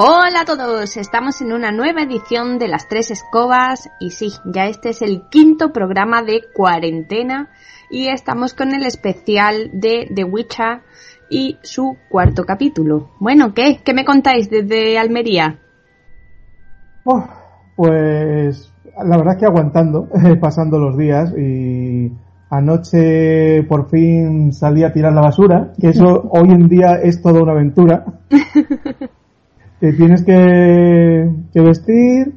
Hola a todos, estamos en una nueva edición de Las Tres Escobas y sí, ya este es el quinto programa de cuarentena y estamos con el especial de The Witcher y su cuarto capítulo. Bueno, ¿qué? ¿Qué me contáis desde Almería? Oh, pues la verdad es que aguantando, pasando los días y anoche por fin salí a tirar la basura, que eso hoy en día es toda una aventura. que tienes que, que vestir,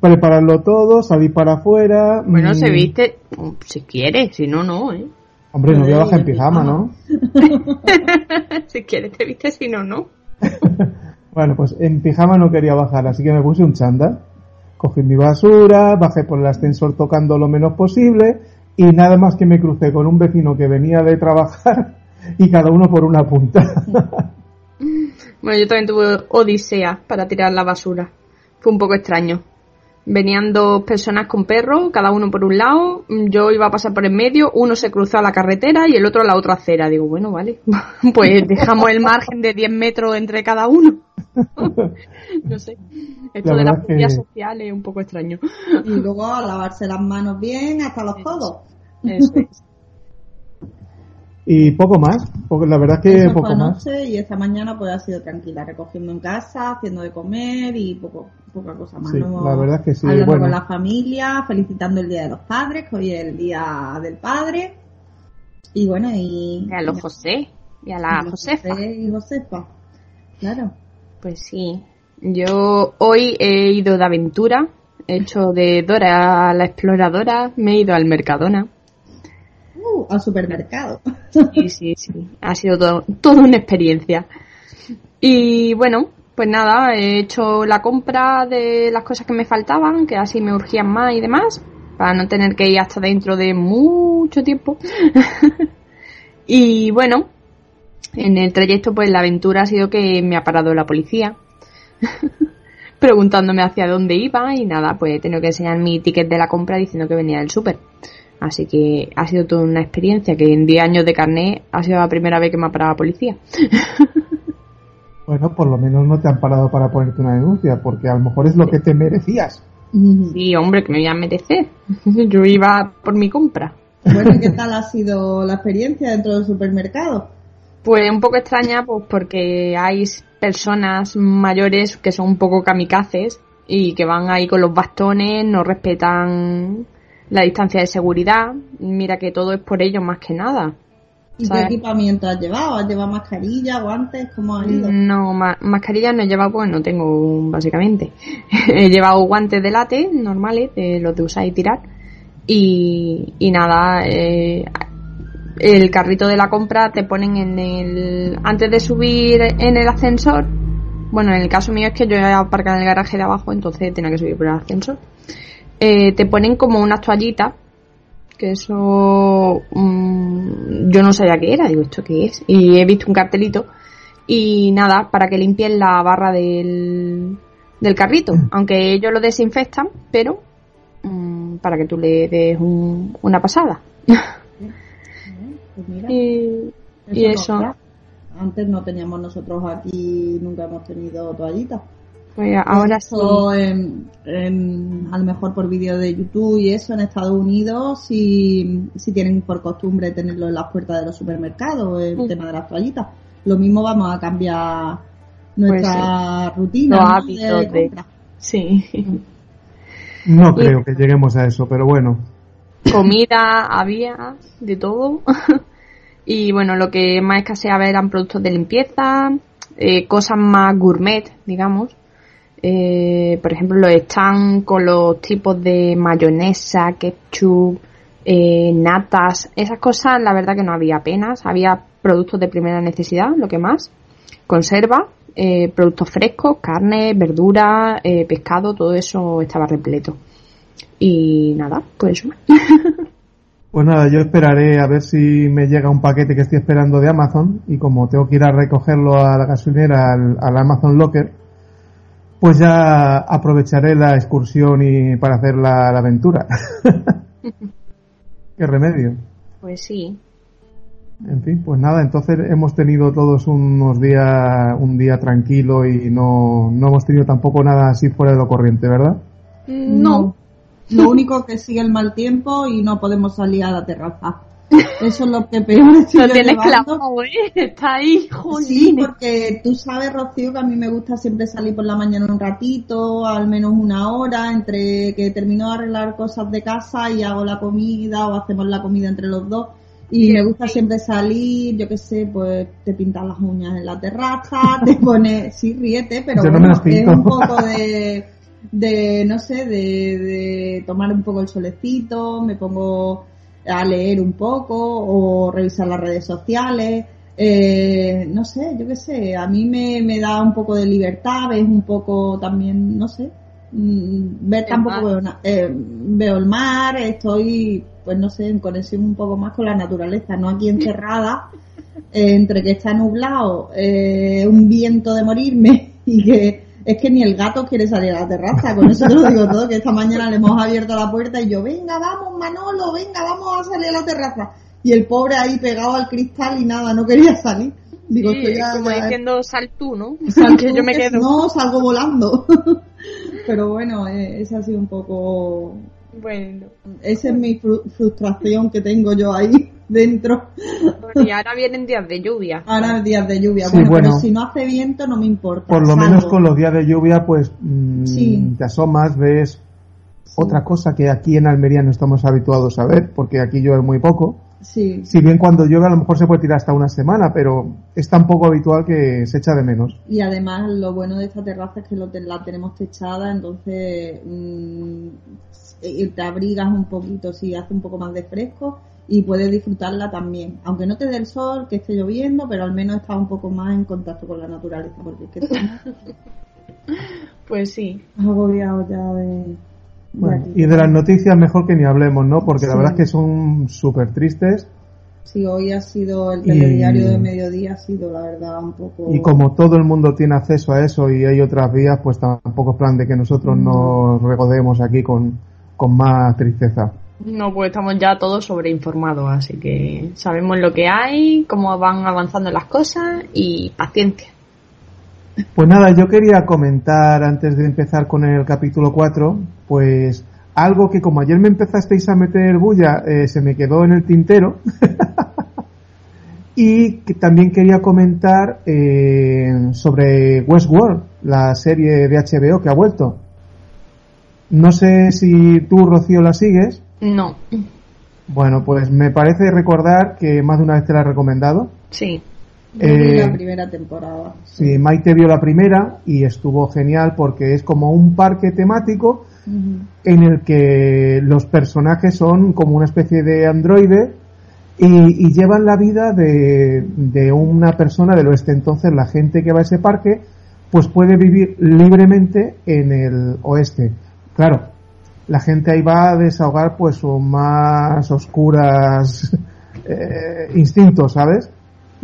prepararlo todo, salir para afuera. Bueno, se mm. viste si quiere, si no, no, ¿eh? Hombre, no voy a bajar en pijama, ¿no? si quieres te viste, si no, no. bueno, pues en pijama no quería bajar, así que me puse un chándal. Cogí mi basura, bajé por el ascensor tocando lo menos posible y nada más que me crucé con un vecino que venía de trabajar y cada uno por una punta. Bueno, yo también tuve odisea para tirar la basura. Fue un poco extraño. Venían dos personas con perros, cada uno por un lado, yo iba a pasar por el medio, uno se cruzó a la carretera y el otro a la otra acera. Digo, bueno, vale, pues dejamos el margen de 10 metros entre cada uno. no sé, esto de las que... social es un poco extraño. Y luego a lavarse las manos bien hasta los codos. Eso es. Y poco más, porque la verdad es que poco más. Y esta mañana pues ha sido tranquila, recogiendo en casa, haciendo de comer y poco, poca cosa más. Sí, la verdad es que sí. Hablando con la familia, felicitando el Día de los Padres, que hoy es el Día del Padre. Y bueno, y... y a los José, y a la Josefa. José y Josefa, claro. Pues sí. Yo hoy he ido de aventura, he hecho de Dora la exploradora, me he ido al Mercadona al supermercado. Sí, sí, sí. Ha sido todo, toda una experiencia. Y bueno, pues nada, he hecho la compra de las cosas que me faltaban, que así me urgían más y demás, para no tener que ir hasta dentro de mucho tiempo. y bueno, en el trayecto pues la aventura ha sido que me ha parado la policía. preguntándome hacia dónde iba y nada, pues he tenido que enseñar mi ticket de la compra diciendo que venía del súper. Así que ha sido toda una experiencia que en 10 años de carné ha sido la primera vez que me ha parado la policía. bueno, por lo menos no te han parado para ponerte una denuncia, porque a lo mejor es lo que te merecías. Sí, hombre, que me voy a merecer. Yo iba por mi compra. Bueno, ¿y qué tal ha sido la experiencia dentro del supermercado? Pues un poco extraña, pues porque hay personas mayores que son un poco kamikazes y que van ahí con los bastones, no respetan la distancia de seguridad, mira que todo es por ellos más que nada. ¿Y qué equipamiento has llevado? ¿Has llevado mascarilla, guantes? ¿Cómo has ido? No, mascarilla no he llevado porque no tengo, básicamente. he llevado guantes de late normales, de los de usar y tirar. Y, y nada, eh, el carrito de la compra te ponen en el... Antes de subir en el ascensor, bueno, en el caso mío es que yo he aparcado en el garaje de abajo, entonces tenía que subir por el ascensor eh, te ponen como unas toallitas, que eso mm, yo no sabía qué era, digo, ¿esto qué es? Y he visto un cartelito y nada, para que limpien la barra del, del carrito, mm. aunque ellos lo desinfectan, pero mm, para que tú le des una pasada. Pues y, eso. Antes no teníamos nosotros aquí, nunca hemos tenido toallitas. Pues ahora sí. a lo mejor por vídeo de YouTube y eso en Estados Unidos, si, si tienen por costumbre tenerlo en las puertas de los supermercados, el mm. tema de las toallitas. Lo mismo vamos a cambiar nuestra pues rutina. Sí. No creo que lleguemos a eso, pero bueno. Comida había, de todo. y bueno, lo que más escaseaba eran productos de limpieza, eh, cosas más gourmet, digamos eh, por ejemplo, los están con los tipos de mayonesa, ketchup, eh, natas, esas cosas, la verdad que no había apenas. Había productos de primera necesidad, lo que más, conserva, eh, productos frescos, carne, verdura, eh, pescado, todo eso estaba repleto. Y nada, pues eso. Pues nada, yo esperaré a ver si me llega un paquete que estoy esperando de Amazon y como tengo que ir a recogerlo a la gasolinera al Amazon Locker, pues ya aprovecharé la excursión y para hacer la, aventura. Qué remedio. Pues sí. En fin, pues nada, entonces hemos tenido todos unos días, un día tranquilo y no, no hemos tenido tampoco nada así fuera de lo corriente, ¿verdad? No. Lo único que sigue el mal tiempo y no podemos salir a la terraza. Eso es lo que peor estoy Lo tienes clavado, ¿eh? Está ahí, Sí, jolín. porque tú sabes, Rocío, que a mí me gusta siempre salir por la mañana un ratito, al menos una hora, entre que termino de arreglar cosas de casa y hago la comida o hacemos la comida entre los dos. Y me gusta siempre salir, yo qué sé, pues te pintas las uñas en la terraza, te pones, sí, ríete, pero Yo no bueno, me es un poco de, de no sé, de, de tomar un poco el solecito, me pongo a leer un poco o revisar las redes sociales. Eh, no sé, yo qué sé, a mí me, me da un poco de libertad, ves un poco también, no sé, mm, ver El tampoco veo, eh, veo el mar, estoy, pues no sé, en conexión un poco más con la naturaleza, no aquí encerrada, eh, entre que está nublado, eh, un viento de morirme y que es que ni el gato quiere salir a la terraza, con eso te lo digo todo, que esta mañana le hemos abierto la puerta y yo, venga, vamos Manolo, venga, vamos a salir a la terraza. Y el pobre ahí pegado al cristal y nada, no quería salir. Digo, Sí, ya- como ya- diciendo, sal tú, ¿no? Que yo me que quedo. No, salgo volando. Pero bueno, eh, esa ha sido un poco... Bueno. Esa es mi fru- frustración que tengo yo ahí dentro. Y ahora vienen días de lluvia. Ahora días de lluvia. Sí, bueno, bueno. pero si no hace viento no me importa. Por lo salgo. menos con los días de lluvia, pues mm, Sí. te asomas, ves otra cosa que aquí en Almería no estamos habituados a ver, porque aquí llueve muy poco. Sí, Si bien cuando llueve a lo mejor se puede tirar hasta una semana, pero es tan poco habitual que se echa de menos. y además lo bueno de esta terraza es que lo te- la tenemos techada, entonces mm, eh, te abrigas un poquito si hace un poco más de fresco y puedes disfrutarla también. Aunque no te dé el sol, que esté lloviendo, pero al menos estás un poco más en contacto con la naturaleza, porque es que Pues sí. agobiados ya de... de Bueno, aquí. y de las noticias mejor que ni hablemos, ¿no? Porque la verdad es que son súper tristes Sí, hoy ha sido el Y- telediario de mediodía, ha sido la verdad un poco... y como todo el mundo tiene acceso a eso y hay otras vías, pues tampoco es plan de que nosotros nos regodeemos aquí con, con más tristeza. No, pues estamos ya todos sobreinformados, así que sabemos lo que hay, cómo van avanzando las cosas y paciencia. Pues nada, yo quería comentar antes de empezar con el capítulo 4, pues algo que como ayer me empezasteis a meter bulla, eh, se me quedó en el tintero. y que también quería comentar eh, sobre Westworld, la serie de HBO que ha vuelto. No sé si tú, Rocío, la sigues. No, Bueno, pues me parece recordar que más de una vez te la he recomendado. sí. Yo vi eh, la primera temporada. Sí, Maite vio la primera y estuvo genial porque es como un parque temático en el que los personajes son como una especie de androide y, y llevan la vida de, de una persona del oeste. Entonces la gente que va a ese parque pues puede vivir libremente en el oeste. Claro, la gente ahí va a desahogar pues sus más oscuras eh, instintos, ¿sabes?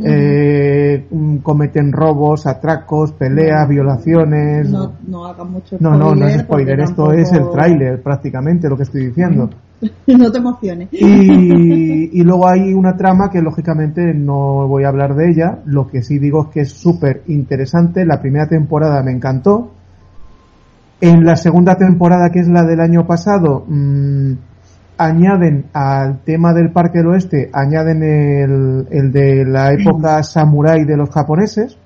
Eh, cometen robos, atracos, peleas, violaciones. No, no hagas mucho No, no, no es spoiler, esto tampoco- es el tráiler prácticamente lo que estoy diciendo. no te emociones. Y, y luego hay una trama que lógicamente no voy a hablar de ella, lo que sí digo es que es súper interesante, la primera temporada me encantó, en la segunda temporada que es la del año pasado, mm, añaden al tema del Parque del Oeste, añaden el, el de la época samurái de los japoneses,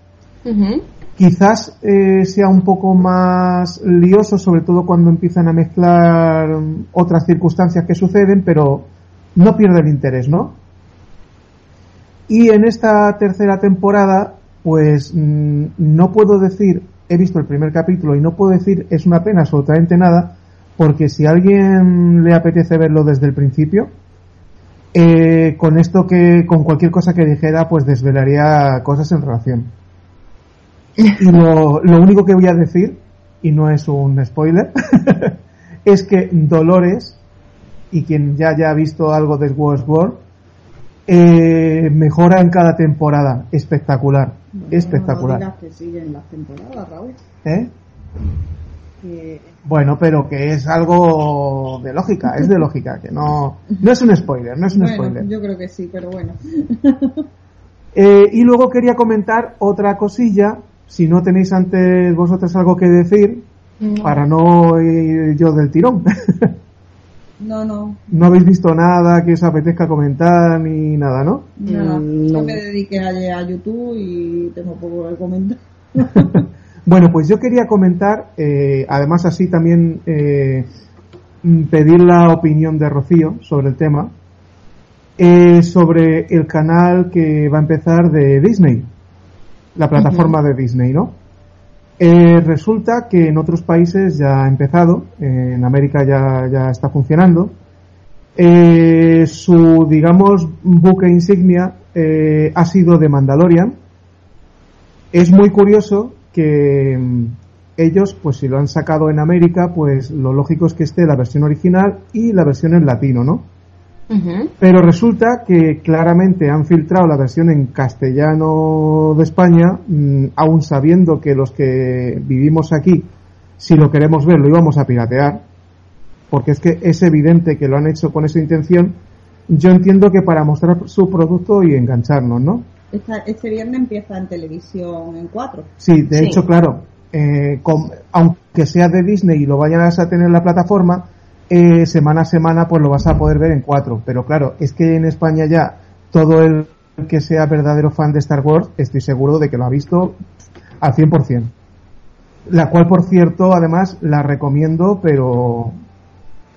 quizás eh, sea un poco más lioso, sobre todo cuando empiezan a mezclar mm, otras circunstancias que suceden, pero no pierde el interés, ¿no? Y en esta tercera temporada, pues mm, no puedo decir, he visto el primer capítulo y no puedo decir es una pena absolutamente nada, porque si a alguien le apetece verlo desde el principio, eh, con esto que, con cualquier cosa que dijera, pues desvelaría cosas en relación. Y lo, lo único que voy a decir, y no es un spoiler, es que Dolores, y quien ya haya visto algo de Westworld, eh, mejora en cada temporada. Espectacular. Bueno, espectacular. No que siguen las temporadas, Raúl. ¿Eh? que Bueno, pero que es algo de lógica, es de lógica, que no, no es un spoiler, no es un bueno, spoiler. yo creo que sí, pero bueno. Eh, y luego quería comentar otra cosilla, si no tenéis antes vosotros algo que decir, para no ir yo del tirón. No, no, no habéis visto nada que os apetezca comentar ni nada, ¿no? nada. Mm, Yo no. me dediqué ayer a YouTube y tengo poco que comentar. Bueno, pues yo quería comentar, eh, además así también eh, mm, pedir la opinión de Rocío sobre el tema, eh, sobre el canal que va a empezar de Disney, la plataforma de Disney, ¿no? Eh, resulta que en otros países ya ha empezado, eh, en América ya, ya está funcionando. Eh, su, digamos, buque insignia eh, ha sido de Mandalorian. Es muy curioso que mm, ellos, pues si lo han sacado en América, pues lo lógico es que esté la versión original y la versión en latino, ¿no? Pero resulta que claramente han filtrado la versión en castellano de España, mm, aún sabiendo que los que vivimos aquí, si lo queremos ver, lo íbamos a piratear, porque es que es evidente que lo han hecho con esa intención. Yo entiendo que para mostrar su producto y engancharnos, ¿no? Esta- este viernes empieza en televisión en 4. Sí, de Sí. hecho, claro, eh, con- aunque sea de Disney y lo vayas a tener en la plataforma, eh, semana a semana pues lo vas a poder ver en cuatro. Pero claro, es que en España ya todo el que sea verdadero fan de Star Wars, estoy seguro de que lo ha visto al 100%. La cual, por cierto, además la recomiendo, pero,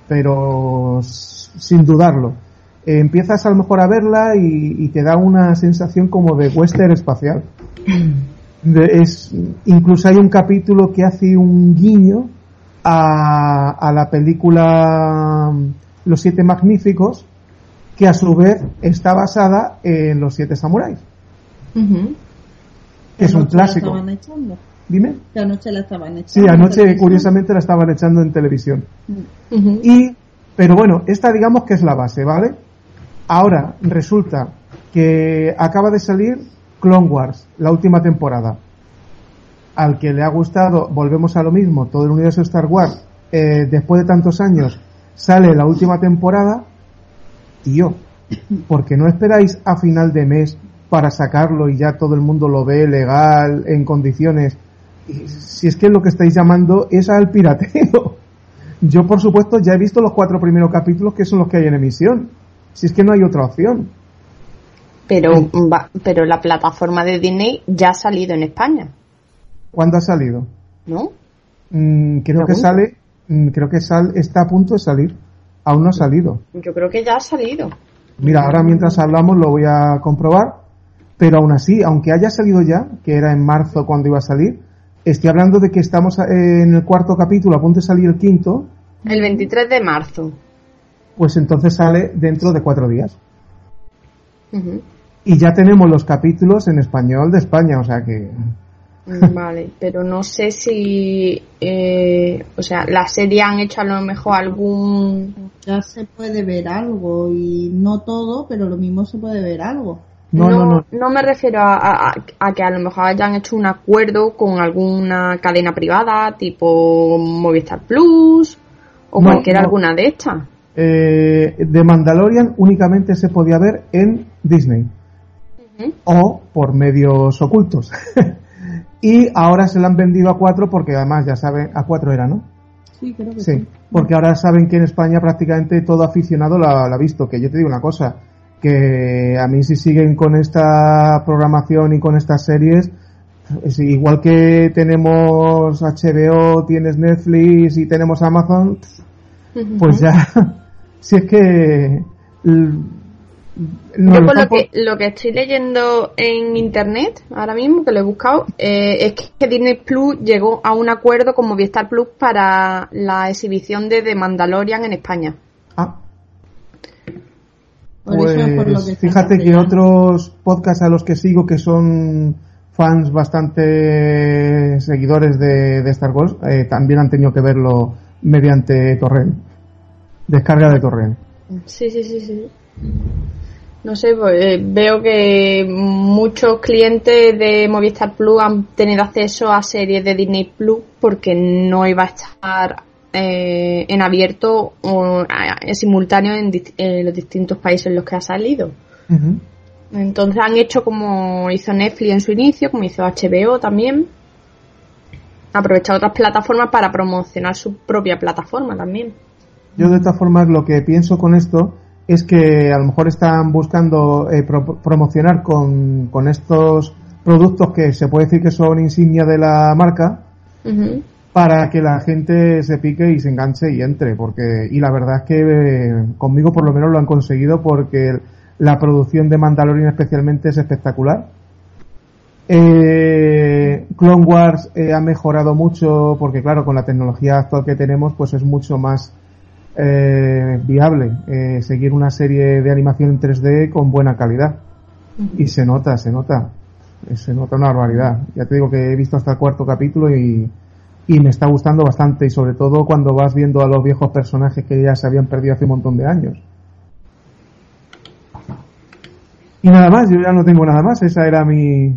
pero sin dudarlo. Eh, empiezas a lo mejor a verla y, y te da una sensación como de western espacial. De- es, incluso hay un capítulo que hace un guiño a, a la película Los Siete Magníficos, que a su vez está basada en Los Siete Samuráis, que es un clásico. Dime. Que anoche la estaban echando. Sí, anoche curiosamente la estaban echando en televisión. Ujú. Y, pero bueno, esta digamos que es la base, ¿vale? Ahora, resulta que acaba de salir Clone Wars, la última temporada. Al que le ha gustado, volvemos a lo mismo, todo el universo Star Wars, eh, después de tantos años, sale la última temporada, tío, porque no esperáis a final de mes para sacarlo y ya todo el mundo lo ve legal, en condiciones. Si es que lo que estáis llamando es al pirateo. Yo, por supuesto, ya he visto los cuatro primeros capítulos que son los que hay en emisión. Si es que no hay otra opción. Pero, pero la plataforma de Disney ya ha salido en España, ¿Cuándo ha salido? ¿no? Mm, creo que sale, mm, creo que sal, está a punto de salir. Aún no ha salido. Yo creo que ya ha salido. Mira, ahora mientras hablamos lo voy a comprobar. Pero aún así, aunque haya salido ya, que era en marzo cuando iba a salir, estoy hablando de que estamos eh, en el cuarto capítulo, a punto de salir el quinto, El 23 de marzo. pues entonces sale dentro de cuatro días. Y ya tenemos los capítulos en español de España, o sea que Mm, Vale, pero no sé si, eh, o sea, la serie han hecho a lo mejor algún... Ya se puede ver algo y no todo, pero lo mismo se puede ver algo. no, no, no. me refiero a, a- a que a lo mejor hayan hecho un acuerdo con alguna cadena privada, tipo Movistar Plus o No, cualquiera no. alguna de estas. Eh, de Mandalorian únicamente se podía ver en Disney o por medios ocultos. y ahora se la han vendido a cuatro porque además ya saben, a cuatro era, ¿no? Sí, creo que Sí, sí. porque ahora saben que en España prácticamente todo aficionado la, ha visto. Que yo te digo una cosa, que a mí si siguen con esta programación y con estas series, es igual que tenemos HBO, tienes Netflix y tenemos Amazon, pues ya, si es que... Yo por lo que, lo que estoy leyendo en internet, ahora mismo que lo he buscado, eh, es que Disney Plus llegó a un acuerdo con Movistar Plus para la exhibición de The Mandalorian en España. Ah, Por eso es por lo Pues que fíjate que otros podcasts a los que sigo que son fans bastante seguidores de, de Star Wars eh, también han tenido que verlo mediante torrent descarga de torrent Sí, sí, sí, sí. No sé, pues, eh, veo que muchos clientes de Movistar Plus han tenido acceso a series de Disney Plus porque no iba a estar eh, en abierto o en simultáneo en, los distintos países en los que ha salido. Entonces han hecho como hizo Netflix en su inicio, como hizo HBO también. Aprovechado otras plataformas para promocionar su propia plataforma también. Yo de esta forma lo que pienso con esto es que a lo mejor están buscando eh, promocionar con, con, estos productos que se puede decir que son insignia de la marca para que la gente se pique y se enganche y entre porque y la verdad es que eh, conmigo por lo menos lo han conseguido porque la producción de Mandalorian especialmente es espectacular. Eh, Clone Wars eh, ha mejorado mucho porque claro, con la tecnología actual que tenemos pues es mucho más eh, viable seguir una serie de animación en 3D con buena calidad. Y se nota, se nota. Se nota una barbaridad. Ya te digo que he visto hasta el cuarto capítulo y, y me está gustando bastante y sobre todo cuando vas viendo a los viejos personajes que ya se habían perdido hace un montón de años. Y nada más, yo ya no tengo nada más. Esa era mi,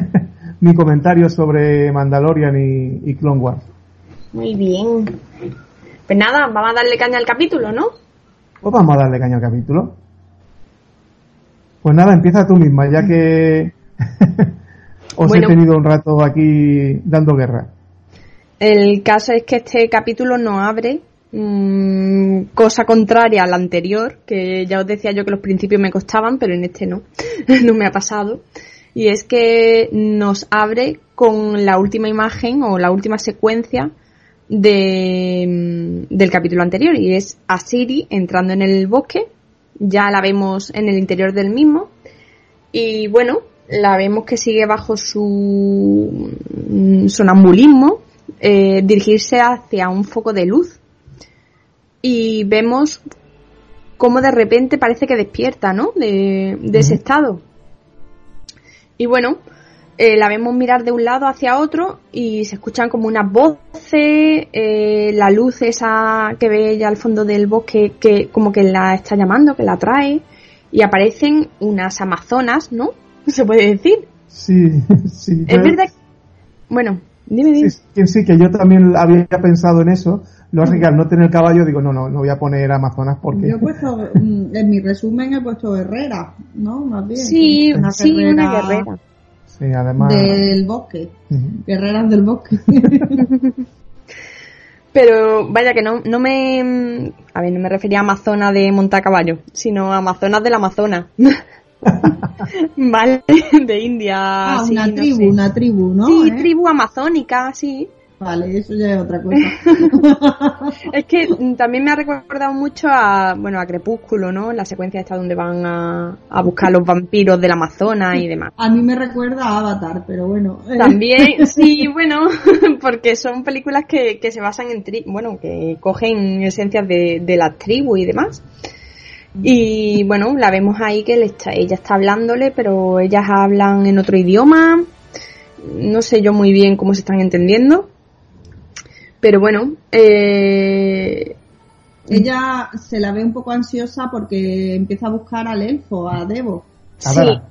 mi comentario sobre Mandalorian y, Clone Wars. Muy bien. Pues nada, vamos a darle caña al capítulo, ¿no? Pues vamos a darle caña al capítulo. Pues nada, empieza tú misma, ya que os he tenido un rato aquí dando guerra. El caso es que este capítulo no abre Mm, cosa contraria a la anterior, que ya os decía yo que los principios me costaban, pero en este no, no me ha pasado. Y es que nos abre con la última imagen o la última secuencia de, mm, del capítulo anterior y es a Siri entrando en el bosque, ya la vemos en el interior del mismo y bueno, la vemos que sigue bajo su mm, sonambulismo eh, dirigirse hacia un foco de luz y vemos cómo de repente parece que despierta, ¿no? De, ese estado. Y bueno, eh, la vemos mirar de un lado hacia otro y se escuchan como unas voces, eh, la luz esa que ve ella al fondo del bosque que como que la está llamando, que la trae y aparecen unas amazonas, ¿no? Se puede decir. Sí, sí. Es verdad. Bueno, dime, dime. Sí, sí, que yo también había pensado en eso, lo que al no tener caballo digo, no, no, no voy a poner Amazonas porque... Yo he puesto, mm, en mi resumen he puesto Herrera, ¿no? Más bien. Sí, una sí, una guerrera. Sí, además... Del bosque. Guerreras del bosque. Pero vaya que no, no me... A ver, no me refería a Amazonas de montar caballo, sino a Amazonas del Amazonas. vale, de India. Ah, una tribu, una tribu, ¿no? Sí, ¿Eh? tribu amazónica, sí. Vale, eso ya es otra cosa. es que también me ha recordado mucho a, bueno, a Crepúsculo, ¿no? La secuencia esta donde van a, a buscar los vampiros del Amazonas y demás. A mí me recuerda a Avatar, pero bueno. También, sí, bueno, porque son películas que, que se basan en, tri bueno, que cogen esencias de, de la tribu y demás. Y bueno, la vemos ahí que está, ella está hablándole, pero ellas hablan en otro idioma. No sé yo muy bien cómo se están entendiendo. Pero bueno, eh... ella se la ve un poco ansiosa porque empieza a buscar al elfo, a Devo. A Dara.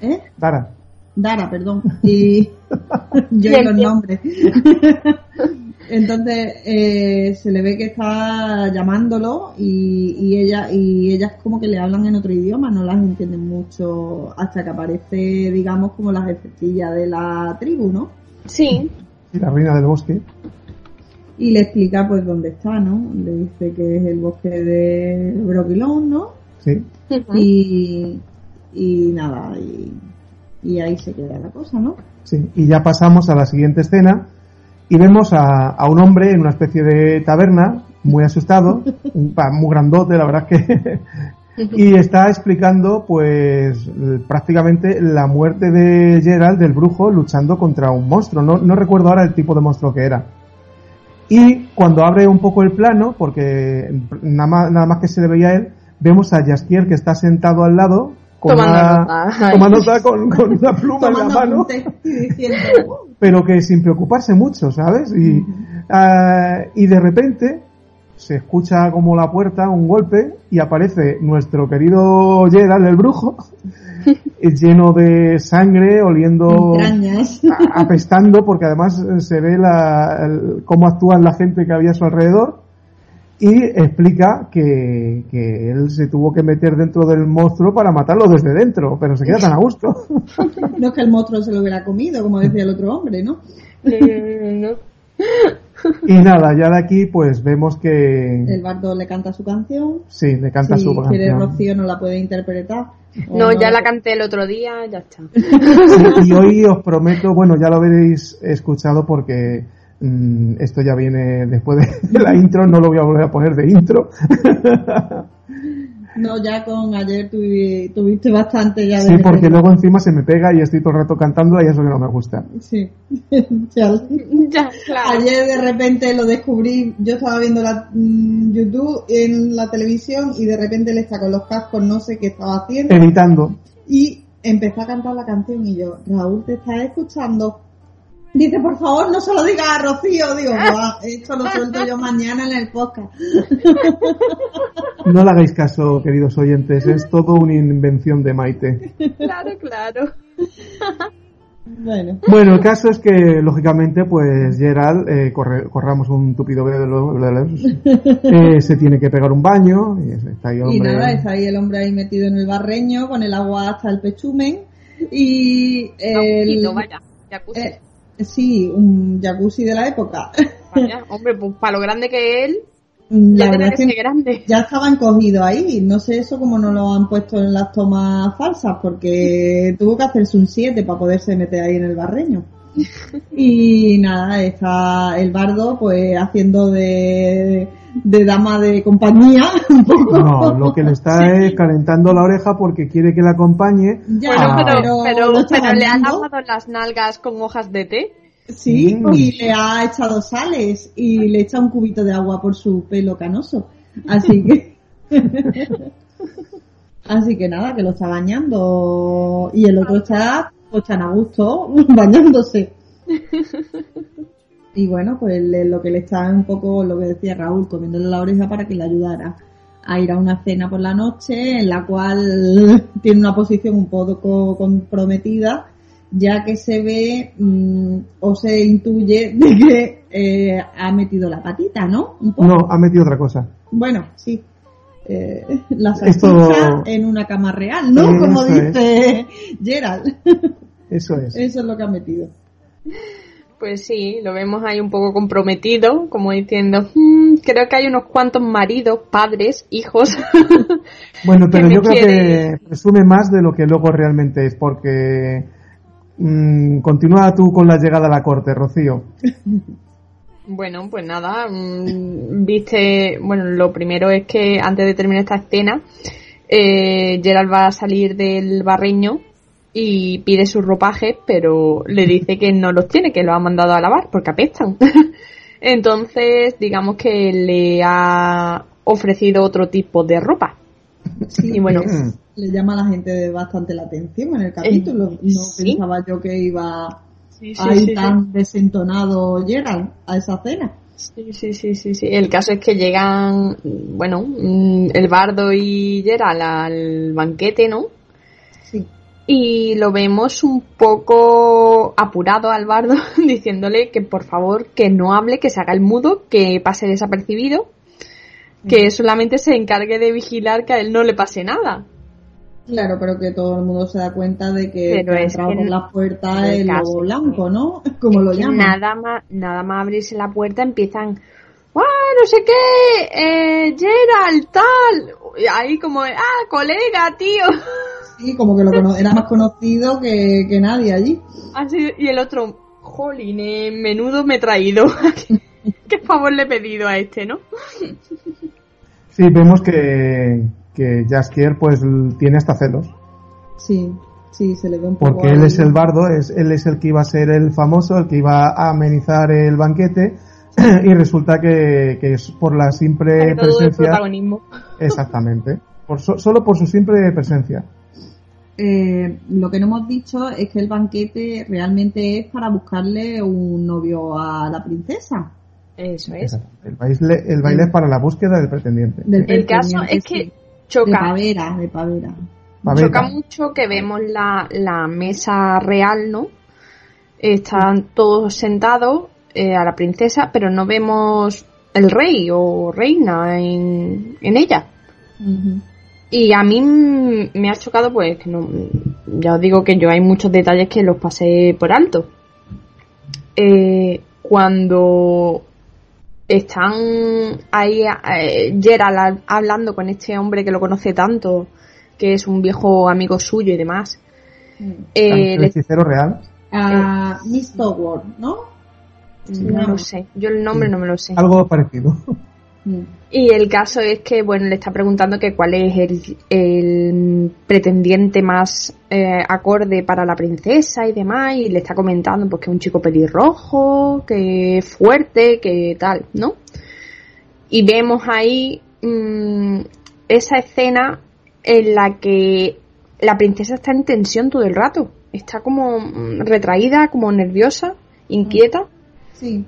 ¿Eh? Dara. Dara, perdón. Y yo los nombres. Entonces eh, se le ve que está llamándolo y, y ella y ellas como que le hablan en otro idioma, no las entienden mucho hasta que aparece, digamos, como la jefecilla de la tribu, ¿no? Sí. Y la reina del bosque y le explica pues dónde está, ¿no? Le dice que es el bosque de Broquilón, ¿no? Sí. Y, y nada, y, ahí se queda la cosa, ¿no? Sí, y ya pasamos a la siguiente escena y vemos a, a un hombre en una especie de taberna, muy asustado, muy grandote, la verdad que... y está explicando pues prácticamente la muerte de Gerald, del brujo, luchando contra un monstruo. No, no recuerdo ahora el tipo de monstruo que era y cuando abre un poco el plano, porque nada más, nada más que se le veía a él, vemos a Jaskier que está sentado al lado con tomando nota, con, una pluma en la mano, pero que sin preocuparse mucho, ¿sabes? Y, ah, y de repente se escucha como la puerta, un golpe, y aparece nuestro querido Gerald, el brujo, lleno de sangre, oliendo, a- apestando, porque además eh, se ve la, el- cómo actúan la gente que había a su alrededor, y explica que, que él se tuvo que meter dentro del monstruo para matarlo desde dentro, pero se queda tan a gusto. No es que el monstruo se lo hubiera comido, como decía el otro hombre, ¿no? No. y nada, ya de aquí pues vemos que El bardo le canta su canción. sí, le canta si su quiere canción. Rocío no la puede interpretar. No, ya la canté el otro día, ya está. Sí, y hoy os prometo, bueno, ya lo habréis escuchado porque mm, esto ya viene después de la intro, no lo voy a volver a poner de intro. No, ya con ayer tuvi- tuviste bastante ya de Sí, porque luego encima se me pega y estoy todo el rato cantándola y eso que no me gusta. Sí. Ya. Ya, claro. Ayer de repente lo descubrí, yo estaba viendo la, mm, YouTube en la televisión y de repente le está con los cascos, no sé qué estaba haciendo Editando. y empezó a cantar la canción y yo, Raúl, ¿te estás escuchando? Dice, por favor, no se lo digas a Rocío. Digo, "Buah, esto lo suelto yo mañana en el podcast. No le hagáis caso, queridos oyentes, es todo una invención de Maite. Claro, claro. Bueno, Bueno, el caso es que, lógicamente, pues Gerald, eh, corre- corramos un tupido velo, eh, se tiene que pegar un baño, y está ahí el y hombre. nada, está ahí el hombre ahí metido en el barreño con el agua hasta el pechumen y el, Poquito, vaya. Sí, un jacuzzi de la época. Vaya, hombre, pues para lo grande que él, La ya verdad tiene es que grande. ya estaba encogido ahí. No sé eso como no lo han puesto en las tomas falsas, porque tuvo que hacerse un 7 para poderse meter ahí en el barreño. Y nada, está el bardo pues haciendo de, de dama de compañía un poco. No, lo que le está es calentando la oreja porque quiere que la acompañe. Ya, Bueno, pero, pero, le ha bañando. lavado las nalgas con hojas de té. Sí, Mm. y le ha echado sales y le echa un cubito de agua por su pelo canoso. Así que. Así que nada, que lo está bañando. Y el otro está, pues tan a gusto, bañándose. Y bueno, pues le- lo que le está un poco, lo que decía Raúl, comiéndole la oreja para que le ayudara a ir a una cena por la noche, en la cual tiene una posición un poco comprometida, ya que se ve mm, o se intuye de que eh, ha metido la patita, ¿no? Un poco. No, ha metido otra cosa. Bueno, sí. Eh, la Esto- salchicha en una cama real, ¿no? Como dice Gerald. Eso es. Eso es lo que ha metido. Pues sí, lo vemos ahí un poco comprometido, como diciendo, "Mm, creo que hay unos cuantos maridos, padres, hijos. Bueno, pero yo creo quiere- que presume más de lo que luego realmente es, porque mm, continúa tú con la llegada a la corte, Rocío. Bueno, pues nada, mm, viste, bueno, lo primero es que antes de terminar esta escena, eh, Gerald va a salir del barreño y pide sus ropajes, pero le dice que no los tiene, que los ha mandado a lavar porque apestan. Entonces, digamos que le ha ofrecido otro tipo de ropa. Sí, Y bueno. que le llama a la gente bastante la atención en el capítulo. No sí. pensaba yo que iba Sí, a ir tan desentonado Gerald a esa cena. Sí, sí, sí, sí, sí. El caso es que llegan, bueno, mm, el bardo y Gerald al banquete, ¿no? Y lo vemos un poco apurado al bardo, diciéndole que por favor que no hable, que se haga el mudo, que pase desapercibido, que solamente se encargue de vigilar que a él no le pase nada. Claro, pero que todo el mundo se da cuenta de que, Pero es que por puertas en el lobo blanco, ¿no? Como lo llaman. Nada más, nada más abrirse la puerta empiezan, ¡ah, no sé qué! Eh, Gerald, tal. Y Ahí como, ¡ah, colega, tío! Sí, como que lo cono- era más conocido que, que nadie allí. Así, y el otro, jolín, eh, menudo me he traído. ¿Qué favor le he pedido a este, no? Sí, vemos que, que Jaskier pues tiene hasta celos, Sí, sí, se le ve un poco. porque él ahí. es el bardo, es, él es el que iba a ser el famoso, el que iba a amenizar el banquete, y resulta que, que es por la simple Todo el presencia, protagonismo. exactamente, por so- solo por su simple presencia. Eh, lo que no hemos dicho es que el banquete realmente es para buscarle un novio a la princesa. Eso es. El baile, el baile es para la búsqueda del pretendiente. Del El caso es que sí. De choca, pavera, de pavera. Babeta. choca mucho que vemos la, la mesa real, ¿no? Están todos sentados eh, a la princesa, pero no vemos el rey o reina en, en ella. Y a mí mm, me ha chocado, pues, que no, ya os digo que yo hay muchos detalles que los pasé por alto. Eh, cuando están ahí, eh, Gerald hablando con este hombre que lo conoce tanto, que es un viejo amigo suyo y demás, eh, el le- hechicero real. Ah, Miss Togward, ¿no? No lo sé, yo el nombre no me lo sé. Algo parecido. Mm. Y el caso es que, bueno, le está preguntando que cuál es el, el pretendiente más eh, acorde para la princesa y demás, y le está comentando pues que es un chico pelirrojo, que es fuerte, que tal, ¿no? Y vemos ahí mm, esa escena en la que la princesa está en tensión todo el rato, está como mm, retraída, como nerviosa, inquieta. Sí.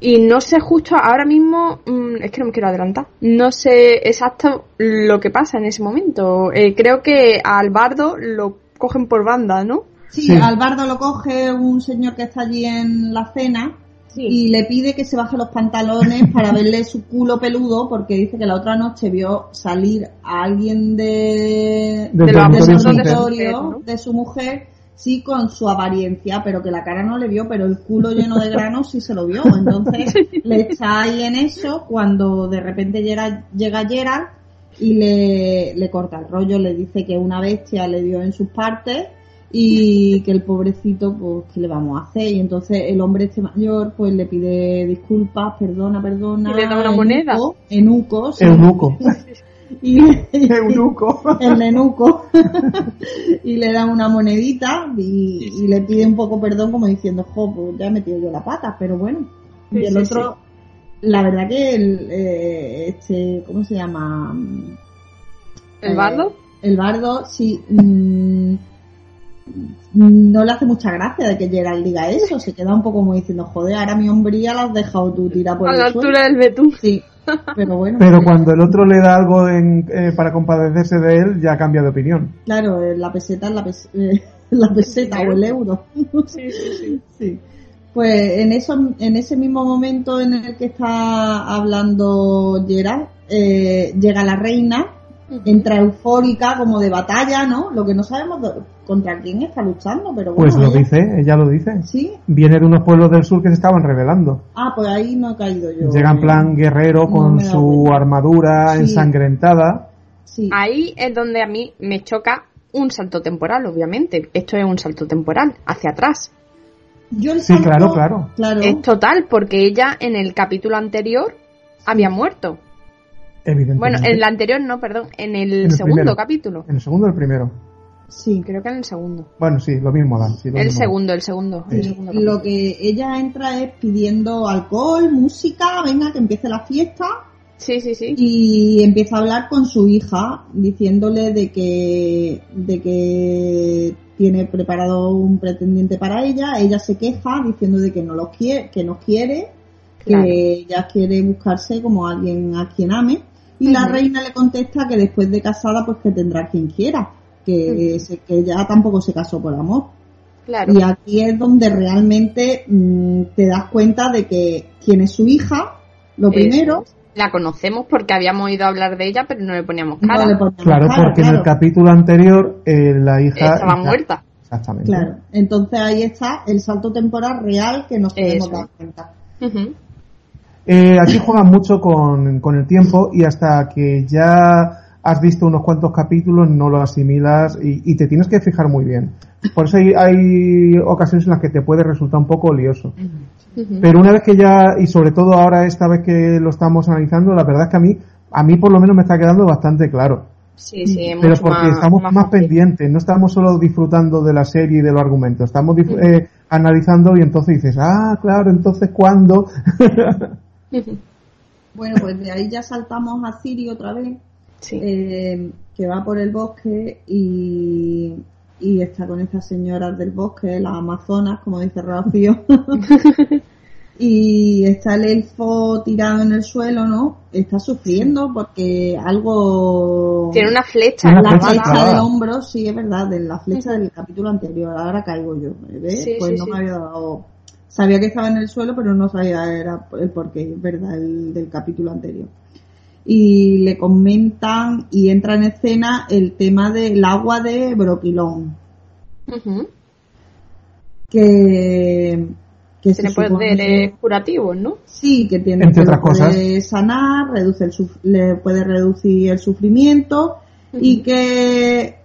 Y no sé justo ahora mismo, mm, es que no me quiero adelantar, no sé exacto lo que pasa en ese momento. Eh, creo que a Albardo lo cogen por banda, ¿no? Sí, Sí. Albardo lo coge un señor que está allí en la cena y le pide que se baje los pantalones para verle su culo peludo porque dice que la otra noche vio salir a alguien de, De de su de su dormitorio mujer, ¿no? de su mujer, sí con su apariencia, pero que la cara no le vio, pero el culo lleno de granos sí se lo vio. Entonces le está ahí en eso cuando de repente llega, llega Gerard y le, le corta el rollo, le dice que una bestia le dio en sus partes y que el pobrecito, pues, ¿qué le vamos a hacer? Y entonces el hombre este mayor, pues le pide disculpas, perdona, perdona. Y le da una moneda. Enuco, Enuco, sí. Y, Eunuco. el nenuco y le da una monedita y, y le pide un poco perdón como diciendo, jo, pues ya he metido yo la pata, pero bueno. Sí, y el sí, otro, la verdad que el, eh, este, ¿cómo se llama? ¿El Eh, bardo? El bardo, sí. mm, no le hace mucha gracia de que Gerald diga eso, se queda un poco como diciendo, joder, ahora mi hombría la has dejado tú tirar por A el la suelo". altura del betún. Sí, pero bueno. Pero cuando el otro le da algo en- eh, para compadecerse de él, ya cambia de opinión. Claro, eh, la peseta es la, pes- eh, la peseta o el euro. Sí, sí, sí. Sí. Pues en eso, en ese mismo momento en el que está hablando Gerard, eh, llega la reina, entra eufórica como de batalla, ¿no? Lo que no sabemos contra quién está luchando, pero bueno. Pues lo ella- dice, ella lo dice. Sí. Viene de unos pueblos del sur que se estaban rebelando. Ah, pues ahí no he caído yo. Llega en plan guerrero No con su cuenta. armadura Sí. ensangrentada. Sí. Ahí es donde a mí me choca un salto temporal, obviamente. Esto es un salto temporal, hacia atrás. Yo el Sí, salto- claro, claro. Claro. Es total, porque ella en el capítulo anterior había muerto. Evidentemente. Bueno, en el anterior no, perdón, en el, En el segundo primero. capítulo. En el segundo o el primero. Sí. Creo que en el segundo. Bueno, sí, lo mismo dan. sí, lo El segundo, el segundo. el Y segundo lo que ella entra es pidiendo alcohol, música, venga, que empiece la fiesta. Sí, sí, sí. y empieza a hablar con su hija diciéndole de que de que tiene preparado un pretendiente para ella ella se queja diciendo de que no los quiere que no quiere Claro. que ella quiere buscarse como alguien a quien ame y la reina le contesta que después de casada pues que tendrá quien quiera que, se- que ella tampoco se casó por amor Claro. y aquí es donde realmente mm, te das cuenta de que quién es su hija lo primero. La conocemos porque habíamos oído hablar de ella, pero no le poníamos no cara. le Claro, cara, porque en el capítulo anterior eh, la hija... Estaba muerta. Exactamente. Claro, entonces ahí está el salto temporal real que nos podemos Eso. dar cuenta. Eh, aquí juegan mucho con, con el tiempo y hasta que ya has visto unos cuantos capítulos no lo asimilas y, y te tienes que fijar muy bien. Por eso hay, hay ocasiones en las que te puede resultar un poco lioso. Pero una vez que ya, y sobre todo ahora esta vez que lo estamos analizando, la verdad es que a mí, a mí por lo menos me está quedando bastante claro. Sí, sí, Pero mucho porque más, estamos más, fácil. pendientes, no estamos solo disfrutando de la serie y de los argumentos, estamos eh, analizando y entonces dices, ah, claro, entonces cuándo. Bueno, pues de ahí ya saltamos a Ciri otra vez, Sí. eh, que va por el bosque y, y está con estas señoras del bosque, las amazonas, como dice Rocío. y está el elfo tirado en el suelo, ¿no? Está sufriendo porque algo... Tiene una flecha. Una La flecha flecha clavada. del hombro, sí, es verdad, de la flecha del capítulo anterior. Ahora caigo yo. ¿ves? Sí, pues sí, no sí. me había dado... Sabía que estaba en el suelo, pero no sabía era el porqué, es verdad, el del capítulo anterior. Y le comentan y entra en escena el tema del agua de broquilón. Que, que se Tiene supone poderes curativos, ¿no? Sí, que tiene Entre que otras cosas. puede sanar, reduce el suf- le puede reducir el sufrimiento y que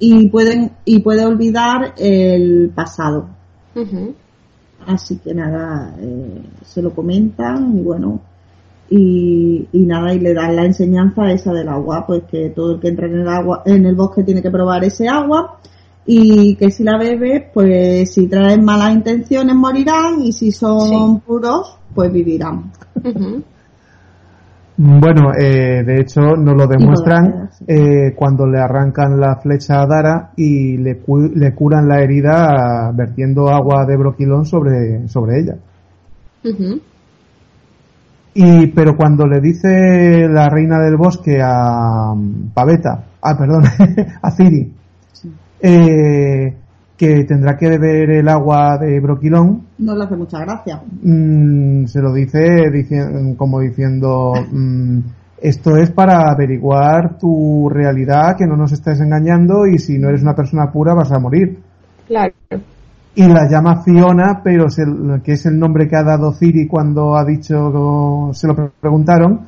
y pueden y puede olvidar el pasado. Así que nada, eh, se lo comentan y bueno, y, y nada, y le dan la enseñanza esa del agua, pues que todo el que entra en el agua, en el bosque tiene que probar ese agua y que si la bebe, pues si traen malas intenciones morirán y si son Sí. puros, pues vivirán. Bueno, eh, de hecho nos lo demuestran eh, cuando le arrancan la flecha a Dara y le, cu- le curan la herida vertiendo agua de broquilón sobre, sobre ella. Y, pero cuando le dice la reina del bosque a mm, Paveta, ah, perdón, a Ciri, eh, que tendrá que beber el agua de broquilón, No le hace mucha gracia. mm, se lo dice dici- como diciendo, mm, esto es para averiguar tu realidad, que no nos estés engañando y si no eres una persona pura vas a morir. Claro. Y la llama Fiona, pero es el- que es el nombre que ha dado Ciri cuando ha dicho, se lo pre- preguntaron,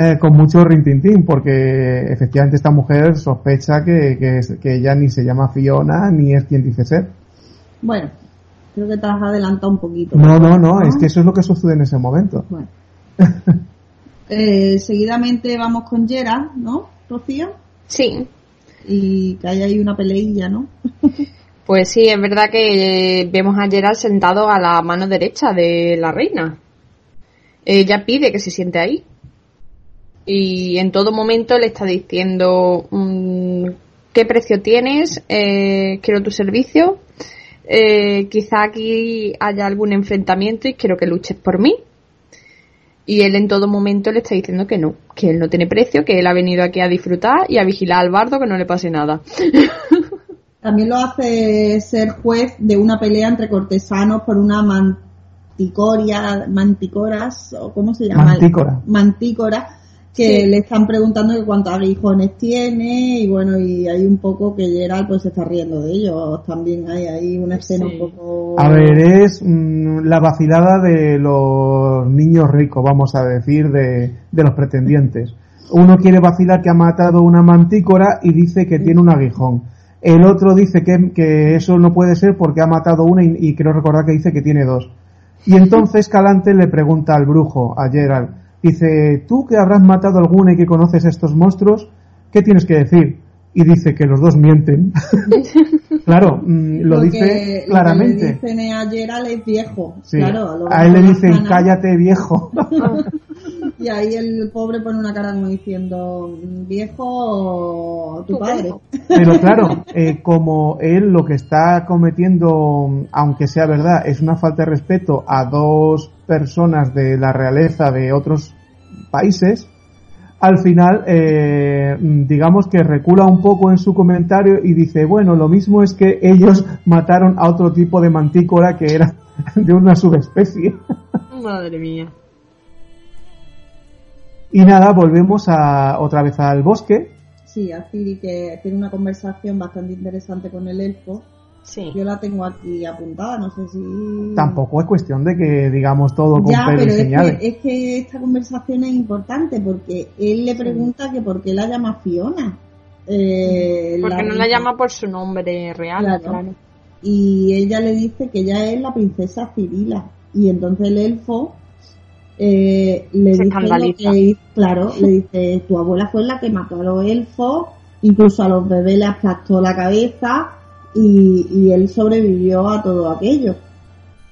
eh, con mucho rintintín, porque efectivamente esta mujer sospecha que, que, ella ni se llama Fiona ni es quien dice ser. Bueno, creo que te has adelantado un poquito. No, no, no, es que eso es lo que sucede en ese momento. Bueno. Eh, seguidamente vamos con Gerard, ¿no, Rocío? Sí. Y que hay ahí una peleilla, ¿no? Pues sí, es verdad que vemos a Gerald sentado a la mano derecha de la reina. Ella pide que se siente ahí. Y en todo momento le está diciendo mm, qué precio tienes, eh, quiero tu servicio, eh, quizá aquí haya algún enfrentamiento y quiero que luches por mí. Y él en todo momento le está diciendo que no, que él no tiene precio, que él ha venido aquí a disfrutar y a vigilar al bardo que no le pase nada. También lo hace ser juez de una pelea entre cortesanos por una manticoria, manticoras, o cómo se llama? Mantícora. Mantícora, que Sí. le están preguntando que cuántos aguijones tiene, y bueno, y hay un poco que Gerald pues se está riendo de ellos. También hay ahí una escena Sí. un poco... A ver, es mm, la vacilada de los niños ricos, vamos a decir, de, de los pretendientes. Uno quiere vacilar que ha matado una mantícora y dice que tiene un aguijón. El otro dice que, que eso no puede ser porque ha matado una y, y creo recordar que dice que tiene dos. Y entonces Calante le pregunta al brujo, a Gerald, dice, tú que habrás matado alguna y que conoces estos monstruos, ¿qué tienes que decir? Y dice que los dos mienten. claro, mm, lo, dice que- claramente. Lo que le dicen a Gerald es viejo. Sí. Claro, lo a él le dicen, cállate viejo. Y ahí el pobre pone una cara como diciendo, viejo, tu Tu padre. Pero claro, eh, como él lo que está cometiendo, aunque sea verdad, es una falta de respeto a dos personas de la realeza de otros países, al final, eh, digamos que recula un poco en su comentario y dice, bueno, lo mismo es que ellos mataron a otro tipo de mantícora que era de una subespecie. Madre mía. Y nada, volvemos a, otra vez al bosque. Sí, a Ciri que tiene una conversación bastante interesante con el elfo. Sí. Yo la tengo aquí apuntada, no sé si... Tampoco es cuestión de que digamos todo con Ya, pero y es señales. que, es que esta conversación es importante porque él le pregunta que por qué la llama Fiona. Eh, Porque no la llama por su nombre real, Claro. claro. y ella le dice que ella es la princesa Cirila y entonces el elfo eh, le Se dice lo que claro le dice tu abuela fue la que mató a los elfos incluso a los bebés le aplastó la cabeza y, y él sobrevivió a todo aquello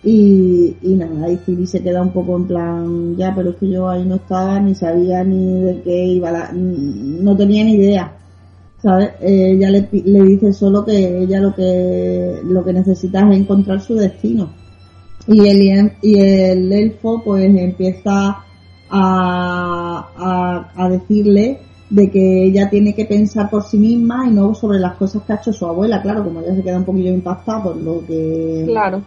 y, y nada y Ciri se queda un poco en plan ya pero es que yo ahí no estaba ni sabía ni de qué iba la, no tenía ni idea ¿sabes? Eh, ella le, le dice solo que ella lo que lo que necesita es encontrar su destino Y el, y el elfo pues empieza a, a, a decirle de que ella tiene que pensar por sí misma y no sobre las cosas que ha hecho su abuela, claro, como ella se queda un poquillo impactada por lo que Claro.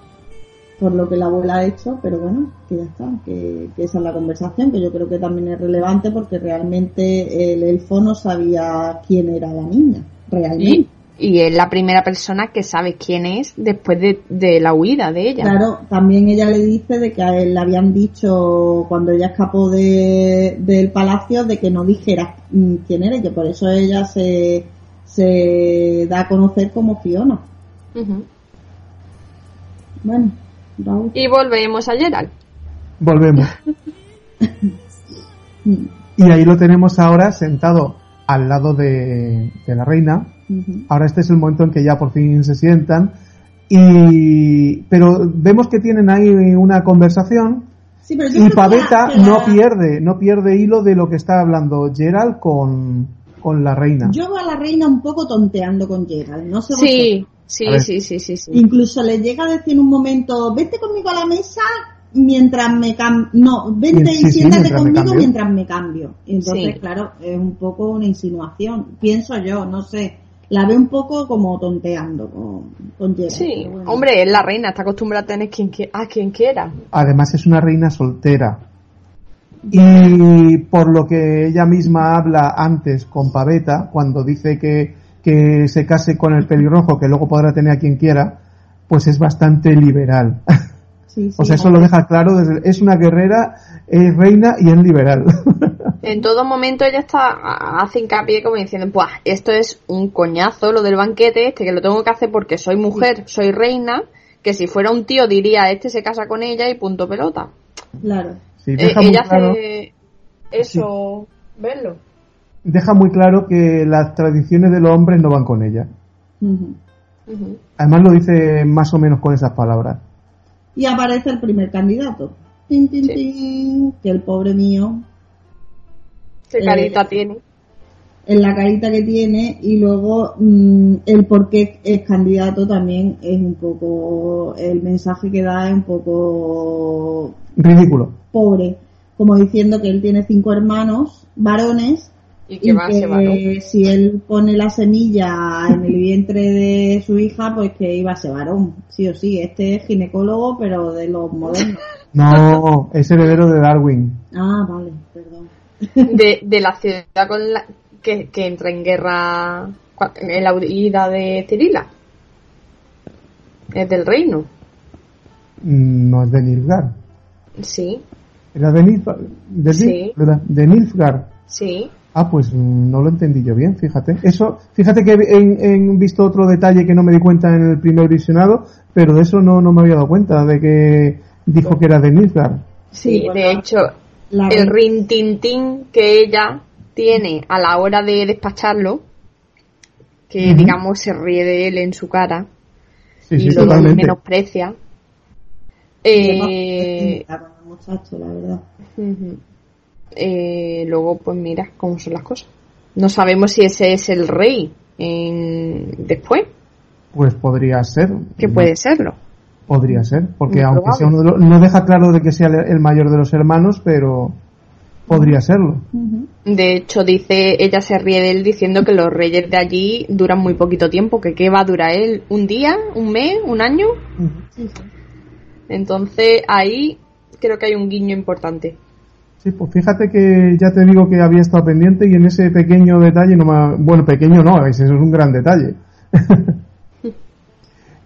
por lo que la abuela ha hecho, pero bueno, que ya está, que, que esa es la conversación, que yo creo que también es relevante porque realmente el elfo no sabía quién era la niña, realmente. Y es la primera persona que sabe quién es después de, de la huida de ella. Claro, también ella le dice de que a él le habían dicho cuando ella escapó de, del palacio de que no dijera mm, quién era y que por eso ella se, se da a conocer como Fiona. Bueno, Raúl. Y volvemos a Gerald. Volvemos. Y ahí lo tenemos ahora sentado al lado de, de la reina. Ahora este es el momento en que ya por fin se sientan. Y, pero vemos que tienen ahí una conversación Sí, pero yo y Paveta la- no pierde, no pierde hilo de lo que está hablando Gerald con, con la reina. Yo veo a la reina un poco tonteando con Gerald, no sé Sí, sí, sí, sí, sí, sí. Incluso le llega a decir en un momento, vete conmigo a la mesa mientras me cambio. No, vente Sí, y sí, siéntate mientras conmigo mientras me cambio. Entonces, Sí. claro, es un poco una insinuación. Pienso yo, no sé. La veo un poco como tonteando con, con. Sí, bueno. hombre, es la reina, está acostumbrada a tener quien, qui- a quien quiera. Además es una reina soltera. Y por lo que ella misma habla antes con Paveta, cuando dice que, que se case con el pelirrojo, que luego podrá tener a quien quiera, pues es bastante liberal. Sí, sí, o sea, eso lo deja claro, desde- es una guerrera, es reina y es liberal. En todo momento ella está hace hincapié como diciendo, pues esto es un coñazo lo del banquete este que lo tengo que hacer porque soy mujer, soy reina, que si fuera un tío diría este se casa con ella y punto pelota. Claro. Sí, Eh, muy ella claro, hace eso, verlo. deja muy claro que las tradiciones de los hombres no van con ella. Además lo dice más o menos con esas palabras. Y aparece el primer candidato. Tin, tin, Sí. tin, que el pobre mío ¿Qué Eh, carita tiene? en la carita que tiene y luego mm, el por qué es candidato también es un poco el mensaje que da es un poco Ridículo. pobre como diciendo que él tiene cinco hermanos varones Y que y va a ser varón. que si él pone la semilla en el vientre de su hija pues que iba a ser varón sí o sí este es ginecólogo pero de los modernos No, es heredero de Darwin. ah vale de, de la ciudad con la que, que entra en guerra en la huida de Cirila. Es del reino. Mm, No es de Nilfgaard. Sí, Era de Nilfgaard. De, Sí. De Nilfgaard. sí. Ah, pues no lo entendí yo bien, fíjate. Eso, fíjate que he, he visto otro detalle que no me di cuenta en el primer visionado, pero de eso no, no me había dado cuenta, de que dijo que era de Nilfgaard. Sí, de hecho, la el rintintín que ella tiene a la hora de despacharlo, que digamos se ríe de él en su cara Sí, y sí, lo totalmente. menosprecia. Eh, muchacho la verdad. Eh, luego, pues mira cómo son las cosas. No sabemos si ese es el rey en... después, Pues podría ser. que puede serlo. Podría ser, porque Muy aunque sea uno de los- no deja claro de que sea el el mayor de los hermanos, pero podría serlo. De hecho, dice, ella se ríe de él diciendo que los reyes de allí duran muy poquito tiempo, que qué va a durar él, un día, un mes, un año. Entonces ahí creo que hay un guiño importante. Sí, pues fíjate que ya te digo que había estado pendiente y en ese pequeño detalle, no me- bueno, pequeño no, ese es un gran detalle.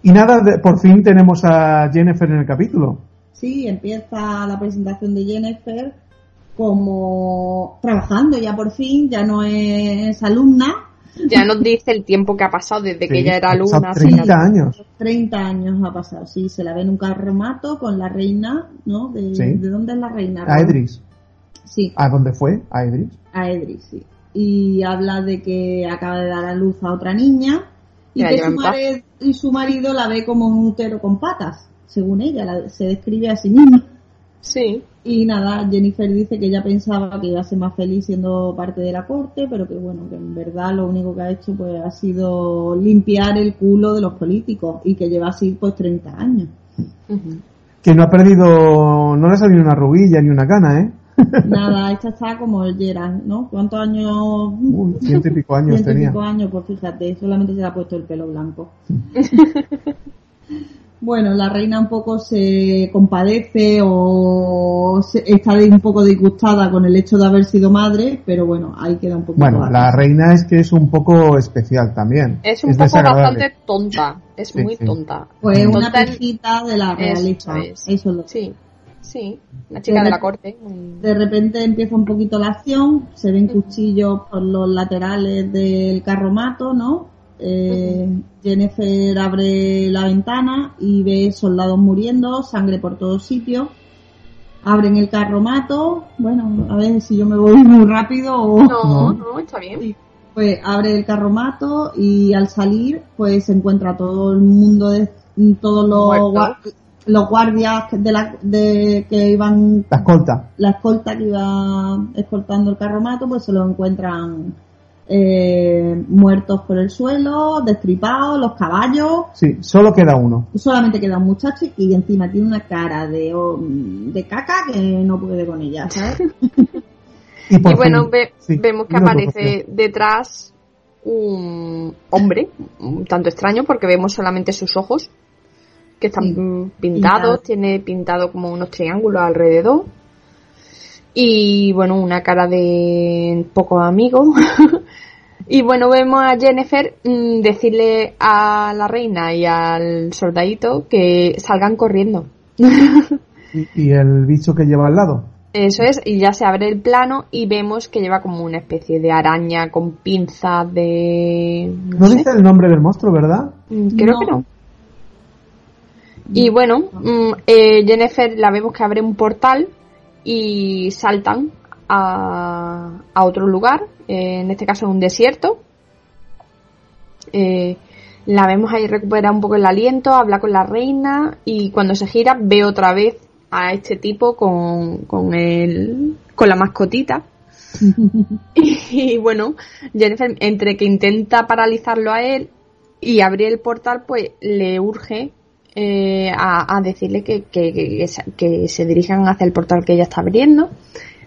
y nada, de- por fin tenemos a Jennifer en el capítulo. Sí, empieza la presentación de Jennifer como trabajando ya por fin, ya no es alumna, Ya nos dice el tiempo que ha pasado desde que ella era alumna. 30 sí. años. 30 años ha pasado, sí, se la ve en un carromato con la reina, ¿no? ¿De, Sí. ¿de dónde es la reina? A Edris. Sí, ¿A dónde fue? A Edris. a Edris, sí. Y habla de que acaba de dar a luz a otra niña y que su, en paz. mare- y su marido la ve como un útero con patas, según ella, la- se describe a sí misma. Sí. Y nada, Jennifer dice que ella pensaba que iba a ser más feliz siendo parte de la corte, pero que bueno, que en verdad lo único que ha hecho pues ha sido limpiar el culo de los políticos y que lleva así pues 30 años. Que no ha perdido, no le ha salido una rubilla ni una cana, ¿eh? Nada, esta está como el Gerard, ¿no? ¿Cuántos años? Uy, ciento y pico años Ciento y tenía. pico años, pues fíjate, solamente se le ha puesto el pelo blanco. bueno, la reina un poco se compadece o se- está un poco disgustada con el hecho de haber sido madre, pero bueno, ahí queda un poco. Bueno, la reina es que es un poco especial también. Es un poco bastante tonta. Es Sí, muy sí. tonta. Pues una Tonta en- pijita de la Eso realeza. es. Eso es lo Sí, sí. Una chica de la corte. De repente empieza un poquito la acción, se ven cuchillos por los laterales del carromato, ¿no? Eh, Jennifer abre la ventana y ve soldados muriendo, sangre por todos sitios. Abren el carromato, bueno, a ver si yo me voy muy rápido o... No, No. está bien. Sí. Pues abre el carromato y al salir pues se encuentra todo el mundo de todos los, los guardias de la, de, que iban La escolta. la escolta que iba escoltando el carromato, pues se lo encuentran eh, muertos por el suelo, destripados, los caballos. Sí, solo queda uno. Solamente queda un muchacho y encima tiene una cara de, oh, de caca que no puede con ella, ¿sabes? Y, bueno, fin- ve- sí, vemos que aparece detrás un hombre, un tanto extraño porque vemos solamente sus ojos, que están Sí. pintados, tiene pintado como unos triángulos alrededor. Y bueno, una cara de poco amigo. y bueno, vemos a Jennifer mm, decirle a la reina y al soldadito que salgan corriendo. Y, y el bicho que lleva al lado. Eso es, y ya se abre el plano y vemos que lleva como una especie de araña con pinzas de... No No sé, dice el nombre del monstruo, ¿verdad? mm, creo No. que no. Y bueno, mm, eh, Jennifer la vemos que abre un portal y saltan a, a otro lugar, eh, en este caso en un desierto. Eh, la vemos ahí recuperar un poco el aliento, habla con la reina y cuando se gira ve otra vez a este tipo con, con el, con la mascotita. y bueno, Jennifer entre que intenta paralizarlo a él y abrir el portal, pues le urge eh, a, a decirle que, que, que- que se- dirijan hacia el portal que ella está abriendo.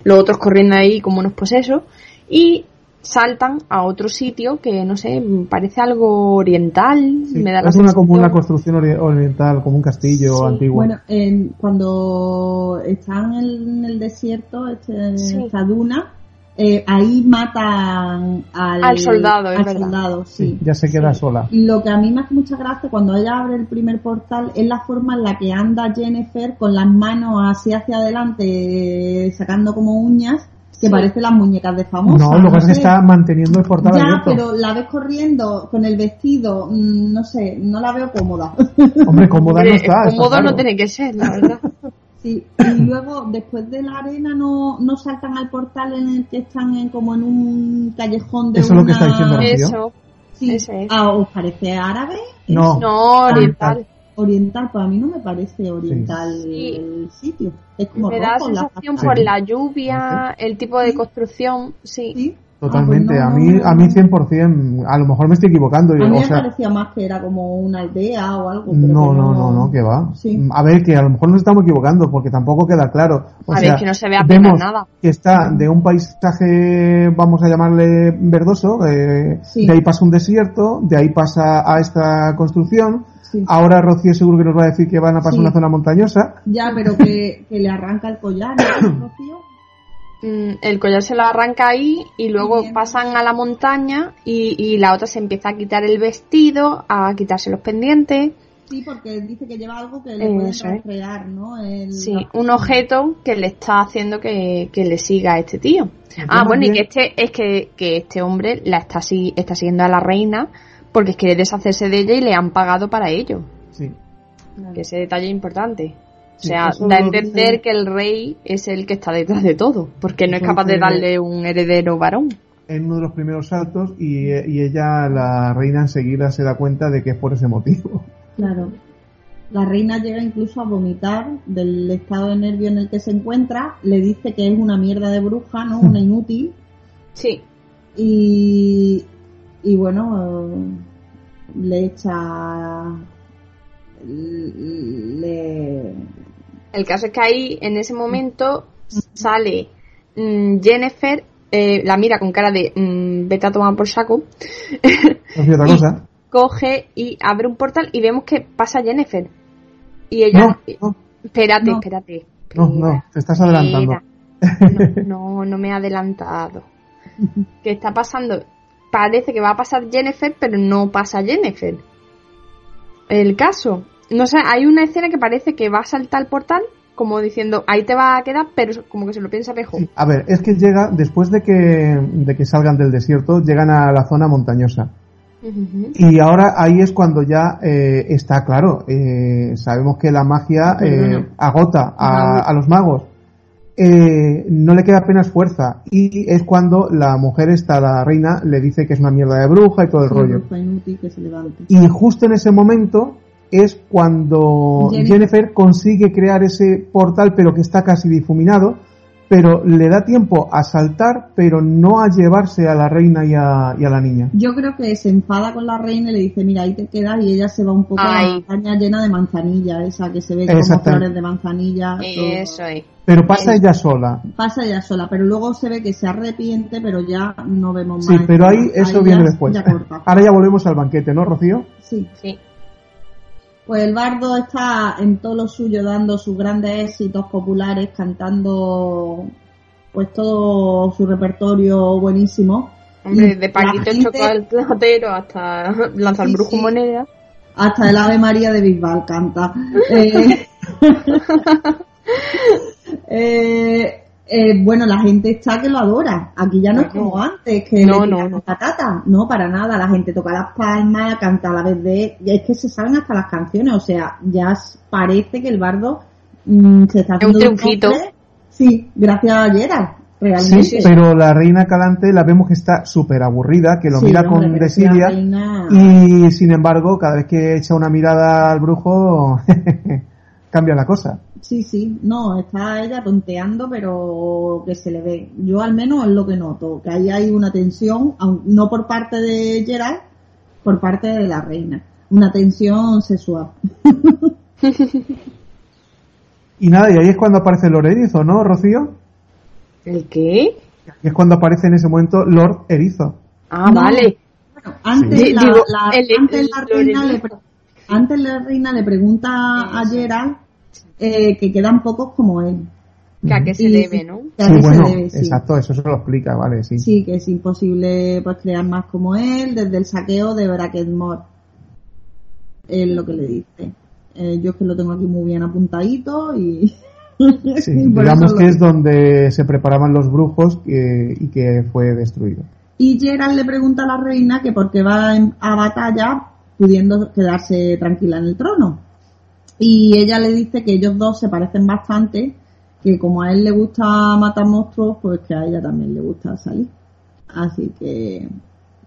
Los otros corriendo ahí como unos posesos y saltan a otro sitio que no sé, parece algo oriental, Sí, me da la es una, como una construcción ori- oriental, como un castillo Sí, antiguo. Bueno, en- cuando están en el desierto, este- Sí. esta duna, eh, ahí matan al, Al soldado, es al verdad. soldado, Sí, sí. ya se queda sola. Lo que a mí me hace mucha gracia cuando ella abre el primer portal es la forma en la que anda Jennifer con las manos así hacia adelante, sacando como uñas, que Sí. parecen las muñecas de famosa. No, lo que es que está manteniendo el portal Ya, abierto. pero la ves corriendo con el vestido, mm, no sé, no la veo cómoda. Hombre, cómoda no está. claro. no tiene que ser, la verdad. Sí, y luego después de la arena no, no saltan al portal en el que están en, como en un callejón de Eso es lo una... que está diciendo Rocío. Eso, Sí. ese es. Ah, ¿Os parece árabe? No. no, oriental. Oriental, pues a mí no me parece oriental Sí. el sitio. Es como Me da rojo, la sensación fachada. por la lluvia, el tipo de construcción, sí. Sí. Totalmente. Ah, a pues mí, no. a mí 100%. A lo mejor me estoy equivocando. A yo, mí o me sea, parecía más que era como una aldea o algo. pero no, que no, no, no, que va. Sí. A ver, que a lo mejor nos estamos equivocando porque tampoco queda claro. O A ver, que no se ve apenas vemos nada. que está de un paisaje, vamos a llamarle verdoso, eh, Sí. de ahí pasa un desierto, de ahí pasa a esta construcción. Sí. Ahora Rocío seguro que nos va a decir que van a pasar Sí. una zona montañosa. Ya, pero que, que le arranca el collar, ¿no, Rocío? Mm, el collar se lo arranca ahí y luego Bien. pasan a la montaña y, y la otra se empieza a quitar el vestido, a quitarse los pendientes. Sí, porque dice que lleva algo que le puede Eso es. rastrear, ¿no? El- Sí, la- un objeto que le está haciendo que, que le siga a este tío. Ah, bueno, y que este, es que, que este hombre la está, si- está siguiendo a la reina porque quiere deshacerse de ella y le han pagado para ello. Sí. Que ese detalle es importante. O sea, da a entender que el rey es el que está detrás de todo, porque no es capaz de darle un heredero varón. En uno de los primeros saltos y, y ella, la reina, enseguida se da cuenta de que es por ese motivo. Claro. La reina llega incluso a vomitar del estado de nervio en el que se encuentra, le dice que es una mierda de bruja, ¿no? Una inútil. Sí, Y, y bueno, le echa. Le, El caso es que ahí, en ese momento, sale mm, Jennifer, eh, la mira con cara de mm, vete a tomar por saco. Hacía otra Y- cosa. Coge y abre un portal y vemos que pasa Jennifer. Y ella. No, no, Espérate, No. espérate. no, no, te estás adelantando. No, no, no me he adelantado. ¿Qué está pasando? Parece que va a pasar Jennifer, pero no pasa Jennifer. El caso. No sé, hay una escena que parece que va a saltar el portal, como diciendo, ahí te va a quedar, pero como que se lo piensa mejor. Sí, A ver, es que llega, después de que, de que salgan del desierto, llegan a la zona montañosa. Y ahora ahí es cuando ya eh, está claro. eh, sabemos que la magia eh, agota a, los magos. Eh, no le queda apenas fuerza. Y es cuando la mujer esta, la reina, le dice que es una mierda de bruja y todo el Sí, rollo. bruja inútil que se levante. Y justo en ese momento es cuando Jennifer. Jennifer consigue crear ese portal, pero que está casi difuminado, pero le da tiempo a saltar, pero no a llevarse a la reina y a, y a la niña. Yo creo que se enfada con la reina y le dice, mira, ahí te quedas y ella se va un poco a la montaña llena de manzanilla, esa que se ve como flores de manzanilla. todo. Eso es. Pero pasa ella sola. Pasa ella sola, pero luego se ve que se arrepiente, pero ya no vemos Sí, más. pero ahí eso Ahí viene ya- después. ya. Ahora ya volvemos al banquete, ¿no, Rocío? Sí. Sí. Pues el bardo está en todo lo suyo dando sus grandes éxitos populares, cantando pues todo su repertorio buenísimo. Hombre, de Paquito gente- chocolatero hasta lanzar Sí, brujo sí. moneda. Hasta el Ave María de Bisbal canta. Eh, eh, eh, bueno, la gente está que lo adora. Aquí ya no es como antes, que No, le no, no. patata. No, para nada. La gente toca las palmas, canta a la vez de... y Es que se saben hasta las canciones. O sea, ya parece que el bardo mm, se está Es un haciendo de triunfito. Sí, gracias a Gerard, realmente. Sí, pero la reina Calante la vemos que está súper aburrida, que lo Sí, mira hombre, con desidia reina- y sin embargo cada vez que echa una mirada al brujo cambia la cosa. Sí, sí, no, está ella tonteando, pero que se le ve. Yo al menos es lo que noto, que ahí hay una tensión, aun- no por parte de Gerard, por parte de la reina. Una tensión sexual. Y nada, y ahí es cuando aparece Lord Erizo, ¿no, Rocío? ¿El qué? Y es cuando aparece en ese momento Lord Erizo. Ah, No. vale. Bueno, antes, Sí. la, Digo, la- el- antes el la reina le, antes la reina le pregunta a. Gerard eh, que quedan pocos como él. Que a qué se Y- debe, ¿no? que a Sí, qué se bueno, debe, sí. exacto, eso se lo explica, vale, sí. Sí, que es imposible pues crear más como él desde el saqueo de Bracketmore. Es lo que le dice. Eh, yo es que lo tengo aquí muy bien apuntadito y... Sí, digamos que es donde se preparaban los brujos que- y que fue destruido. Y Gerald le pregunta a la reina que por qué va a batalla pudiendo quedarse tranquila en el trono. Y ella le dice que ellos dos se parecen bastante, que como a él le gusta matar monstruos, pues que a ella también le gusta salir. Así que,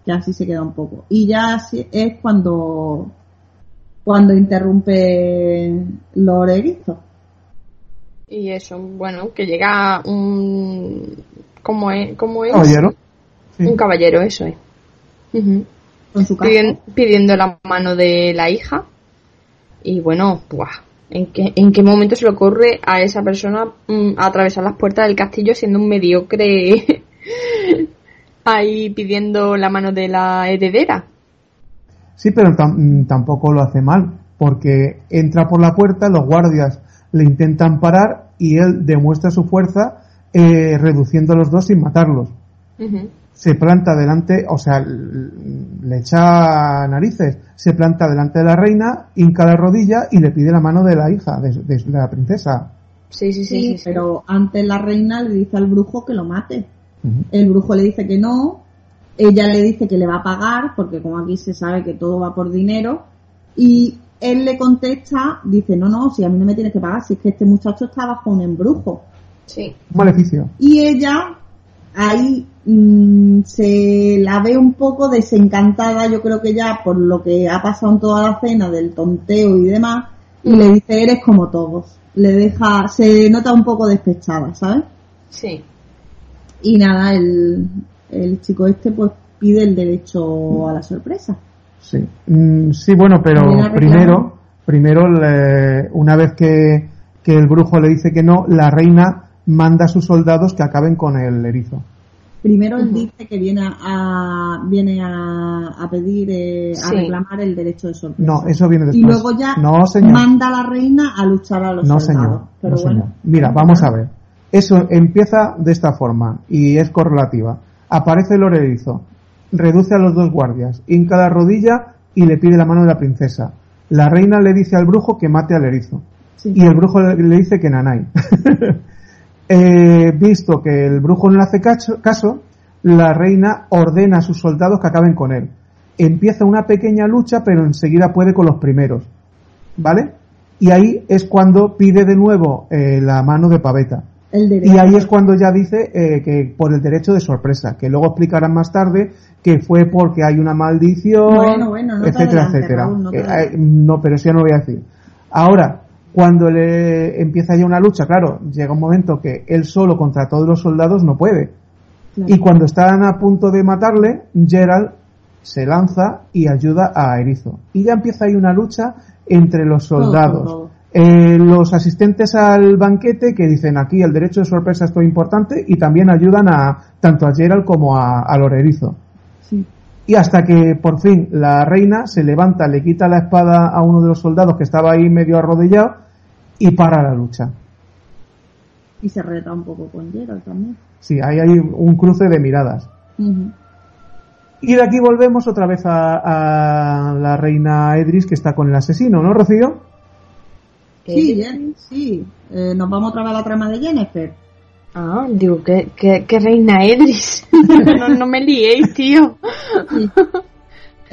que así se queda un poco. Y ya así es cuando, cuando interrumpe Lord Erizo. Y eso, bueno, que llega un... ¿Cómo es? ¿Cómo es? Caballero. Sí. Un caballero, eso es. Con su. Pidien- pidiendo la mano de la hija. Y bueno, ¡buah! ¿En qué, ¿En qué momento se le ocurre a esa persona mm, atravesar las puertas del castillo siendo un mediocre ahí pidiendo la mano de la heredera? Sí, pero tam- tampoco lo hace mal, porque entra por la puerta, los guardias le intentan parar y él demuestra su fuerza eh, reduciendo a los dos sin matarlos. Se planta delante, o sea, le echa narices, se planta delante de la reina, hinca la rodilla y le pide la mano de la hija, de, de la princesa. Sí, sí, sí. Sí, sí, sí. pero antes la reina le dice al brujo que lo mate. El brujo le dice que no, ella le dice que le va a pagar, porque como aquí se sabe que todo va por dinero, y él le contesta, dice, no, no, si a mí no me tienes que pagar, si es que este muchacho está bajo un embrujo. Sí. Un maleficio. Y ella ahí mm, se la ve un poco desencantada, yo creo que ya por lo que ha pasado en toda la cena del tonteo y demás, y le dice, eres como todos. Le deja, se nota un poco despechada, ¿sabes? Sí. Y nada, el, el chico este pues pide el derecho a la sorpresa. Sí, Mm, sí bueno, pero primero, primero le- una vez que, que el brujo le dice que no, la reina manda a sus soldados que acaben con el erizo. Primero él dice que viene a, viene a, a pedir, eh, a reclamar el derecho de sorpresa. No, eso viene Y después. luego ya no, señor. manda a la reina a luchar a los No, soldados. señor. Pero no, bueno. señor. Mira, vamos a ver. Eso empieza de esta forma y es correlativa. Aparece el erizo, reduce a los dos guardias, hinca la rodilla y le pide la mano de la princesa. La reina le dice al brujo que mate al erizo. Sí. Y el brujo le le dice que nanay. Eh, visto que el brujo no le hace caso, la reina ordena a sus soldados que acaben con él. Empieza una pequeña lucha, pero enseguida puede con los primeros. ¿Vale? Y ahí es cuando pide de nuevo eh, la mano de paveta. Y ahí es cuando ya dice eh, que por el derecho de sorpresa, que luego explicarán más tarde que fue porque hay una maldición, Bueno, bueno, no te etcétera, etcétera. Raúl, no Eh, no, pero eso ya no lo voy a decir. Ahora, cuando le empieza ya una lucha, claro, llega un momento que él solo contra todos los soldados no puede. Claro. Y cuando están a punto de matarle, Gerald se lanza y ayuda a Erizo. Y ya empieza ahí una lucha entre los soldados. Eh, los asistentes al banquete que dicen aquí el derecho de sorpresa es todo importante y también ayudan a tanto a Gerald como a, a Lorerizo. Sí. Y hasta que por fin la reina se levanta, le quita la espada a uno de los soldados que estaba ahí medio arrodillado y para la lucha. Y se reta un poco con Gerald también. Sí, ahí hay un cruce de miradas. Y de aquí volvemos otra vez a, a la reina Edris que está con el asesino, ¿no, Rocío? Sí, Jen- sí. Eh, nos vamos otra vez a la trama de Jennifer. Ah, digo, ¿qué, qué, qué reina Edris? no, no me liéis, tío.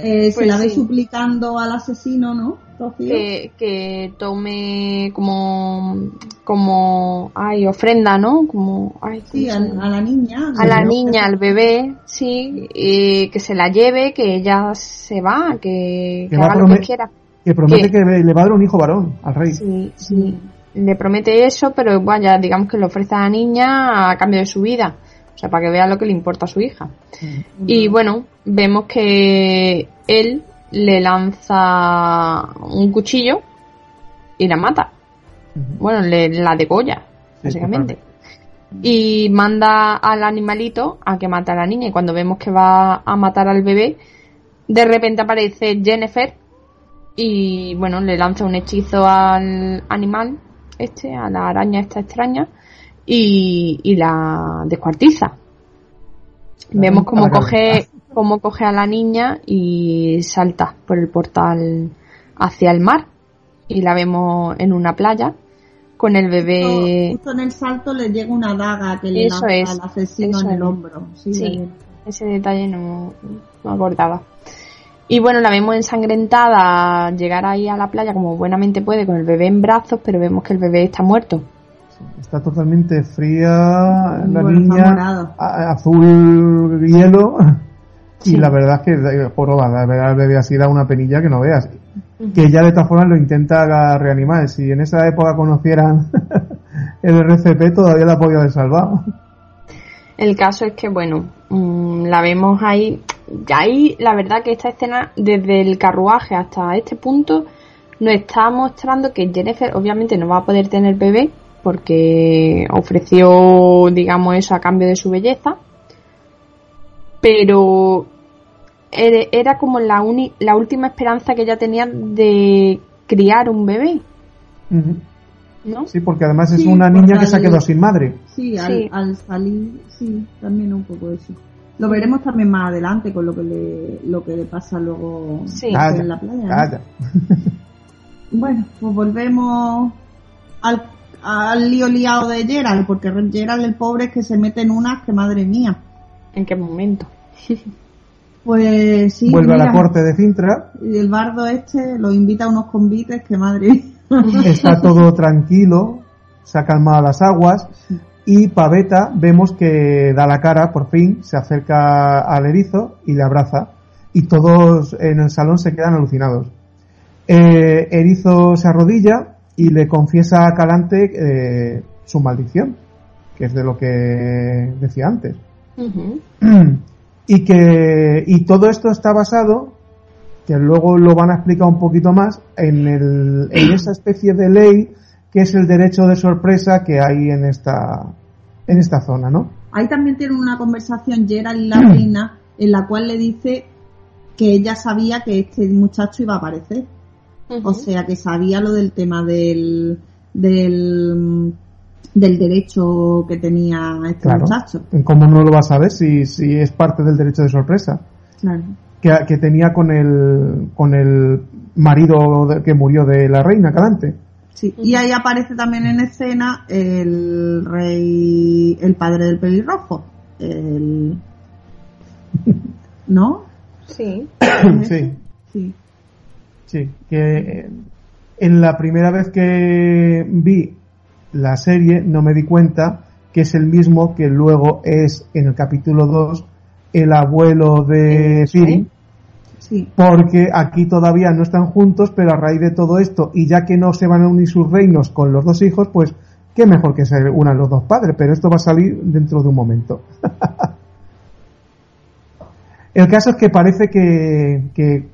Eh, se Pues la ve sí. suplicando al asesino, ¿no? Que, que tome como, como, ay, ofrenda, ¿no? Como, ay, ¿cómo Sí, a, la niña. a la niña, al bebé, sí, y que se la lleve, que ella se va, que, que haga lo que quiera. Que promete ¿Qué? que le va a dar un hijo varón al rey. Sí, sí. Le promete eso, pero vaya, digamos que le ofrece a la niña a cambio de su vida. O sea, para que vea lo que le importa a su hija. Y bueno, vemos que él le lanza un cuchillo y la mata. Bueno, le, la degolla, básicamente. Y manda al animalito a que mate a la niña. Y cuando vemos que va a matar al bebé, de repente aparece Jennifer y bueno, le lanza un hechizo al animal, este, a la araña esta extraña, y, y la descuartiza. La Vemos cómo coge, cómo coge a la niña y salta por el portal hacia el mar. Y la vemos en una playa con el bebé. Justo, justo en el salto le llega una daga que le Eso lanza es, al asesino en el es. hombro. Sí. Ese detalle no, no acordaba. Y bueno, la vemos ensangrentada llegar ahí a la playa como buenamente puede con el bebé en brazos, pero vemos que el bebé está muerto. Está totalmente fría, la Bueno, niña, azul hielo. Y la verdad es que, joroba, la verdad, el bebé así da una penilla que no veas. Que ya de todas formas lo intenta reanimar. Si en esa época conocieran el RCP, todavía la podía haber salvado. El caso es que, bueno, mm, la vemos ahí. Ya ahí, la verdad que esta escena, desde el carruaje hasta este punto, nos está mostrando que Jennifer obviamente no va a poder tener bebé porque ofreció, digamos, eso a cambio de su belleza. Pero era como la, uni- la última esperanza que ella tenía de criar un bebé. ¿no? Sí, porque además es Sí, una niña que se ha quedado sin madre. Sí, al, Sí. al salir, sí, también un poco eso. Lo veremos también más adelante con lo que le, lo que le pasa luego Sí. Calla, en la playa. ¿no? calla. Bueno, pues volvemos al, al lío liado de Gerald, porque Gerald el pobre es que se mete en unas que madre mía. ¿En qué momento? Pues sí, Vuelve a la corte de Cintra, y el bardo este lo invita a unos convites que madre mía. está todo tranquilo, se ha calmado las aguas y Paveta vemos que da la cara, por fin, se acerca al erizo y le abraza y todos en el salón se quedan alucinados. Eh, erizo se arrodilla y le confiesa a Calante eh, su maldición, que es de lo que decía antes. Y que y todo esto está basado que luego lo van a explicar un poquito más en el en esa especie de ley que es el derecho de sorpresa que hay en esta, en esta zona, ¿no? Ahí también tienen una conversación Gerald y la reina en la cual le dice que ella sabía que este muchacho iba a aparecer. O sea, que sabía lo del tema del, del, del derecho que tenía este Claro. muchacho. ¿Cómo no lo vas a saber si, si es parte del derecho de sorpresa? Claro. Que, que tenía con el, con el marido de- que murió de la reina Calante. Sí. Y ahí aparece también en escena el rey, el padre del pelirrojo. El... ¿No? Sí. sí, Sí. sí. Que eh, en la primera vez que vi la serie no me di cuenta que es el mismo que luego es en el capítulo 2 el abuelo de Sí. Porque aquí todavía no están juntos, pero a raíz de todo esto, y ya que no se van a unir sus reinos con los dos hijos, pues qué mejor que se unan los dos padres, pero esto va a salir dentro de un momento. El caso es que parece que, que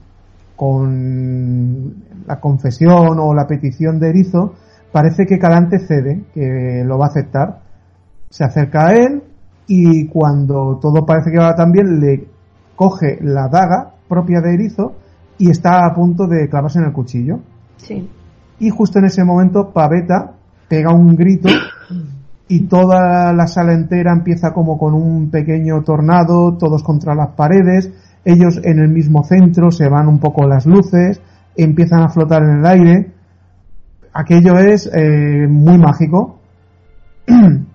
con la confesión o la petición de Erizo, parece que Calante cede, que lo va a aceptar. Se acerca a él y cuando todo parece que va tan bien, le coge la daga propia de Erizo y está a punto de clavarse en el cuchillo. Sí. Y justo en ese momento Paveta pega un grito y toda la sala entera empieza como con un pequeño tornado, todos contra las paredes, ellos en el mismo centro, se van un poco las luces, empiezan a flotar en el aire. Aquello es eh, muy mágico.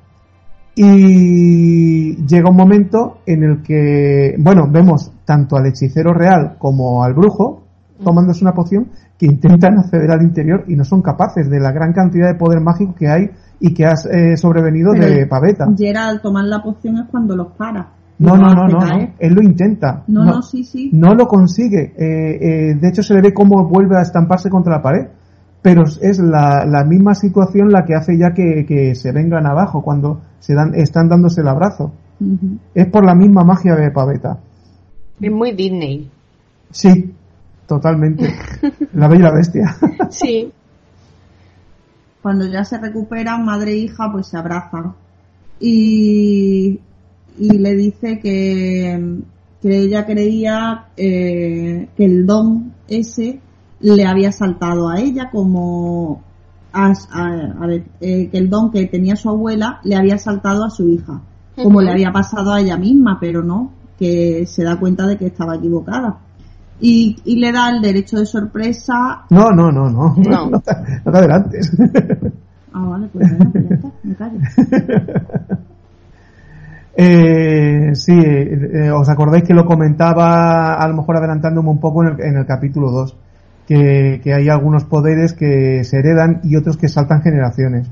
y llega un momento en el que, bueno, vemos tanto al hechicero real como al brujo tomándose una poción que intentan acceder al interior y no son capaces de la gran cantidad de poder mágico que hay y que ha eh, sobrevenido de Paveta. Gerald al tomar la poción es cuando los para. No, no, no, no. Él lo intenta. No, no, sí, sí. No lo consigue. Eh, eh, de hecho, se le ve cómo vuelve a estamparse contra la pared. Pero es la, la misma situación la que hace ya que, que se vengan abajo cuando se dan, están dándose el abrazo. Es por la misma magia de Paveta. Es muy Disney. Sí, totalmente. La bella bestia. Sí. Cuando ya se recuperan, madre e hija, pues se abrazan. Y, y le dice que, que ella creía eh, que el don ese le había saltado a ella como a, a- a ver, eh, que el don que tenía su abuela le había saltado a su hija, como le había pasado a ella misma, pero no, que se da cuenta de que estaba equivocada. Y, y le da el derecho de sorpresa. No, no, no, no. No. No, te, no te adelantes. Ah, vale, pues, bueno, ya está, me callo. Eh, sí, eh, os acordáis que lo comentaba, a lo mejor adelantándome un poco en el, en el capítulo 2, que, que hay algunos poderes que se heredan y otros que saltan generaciones.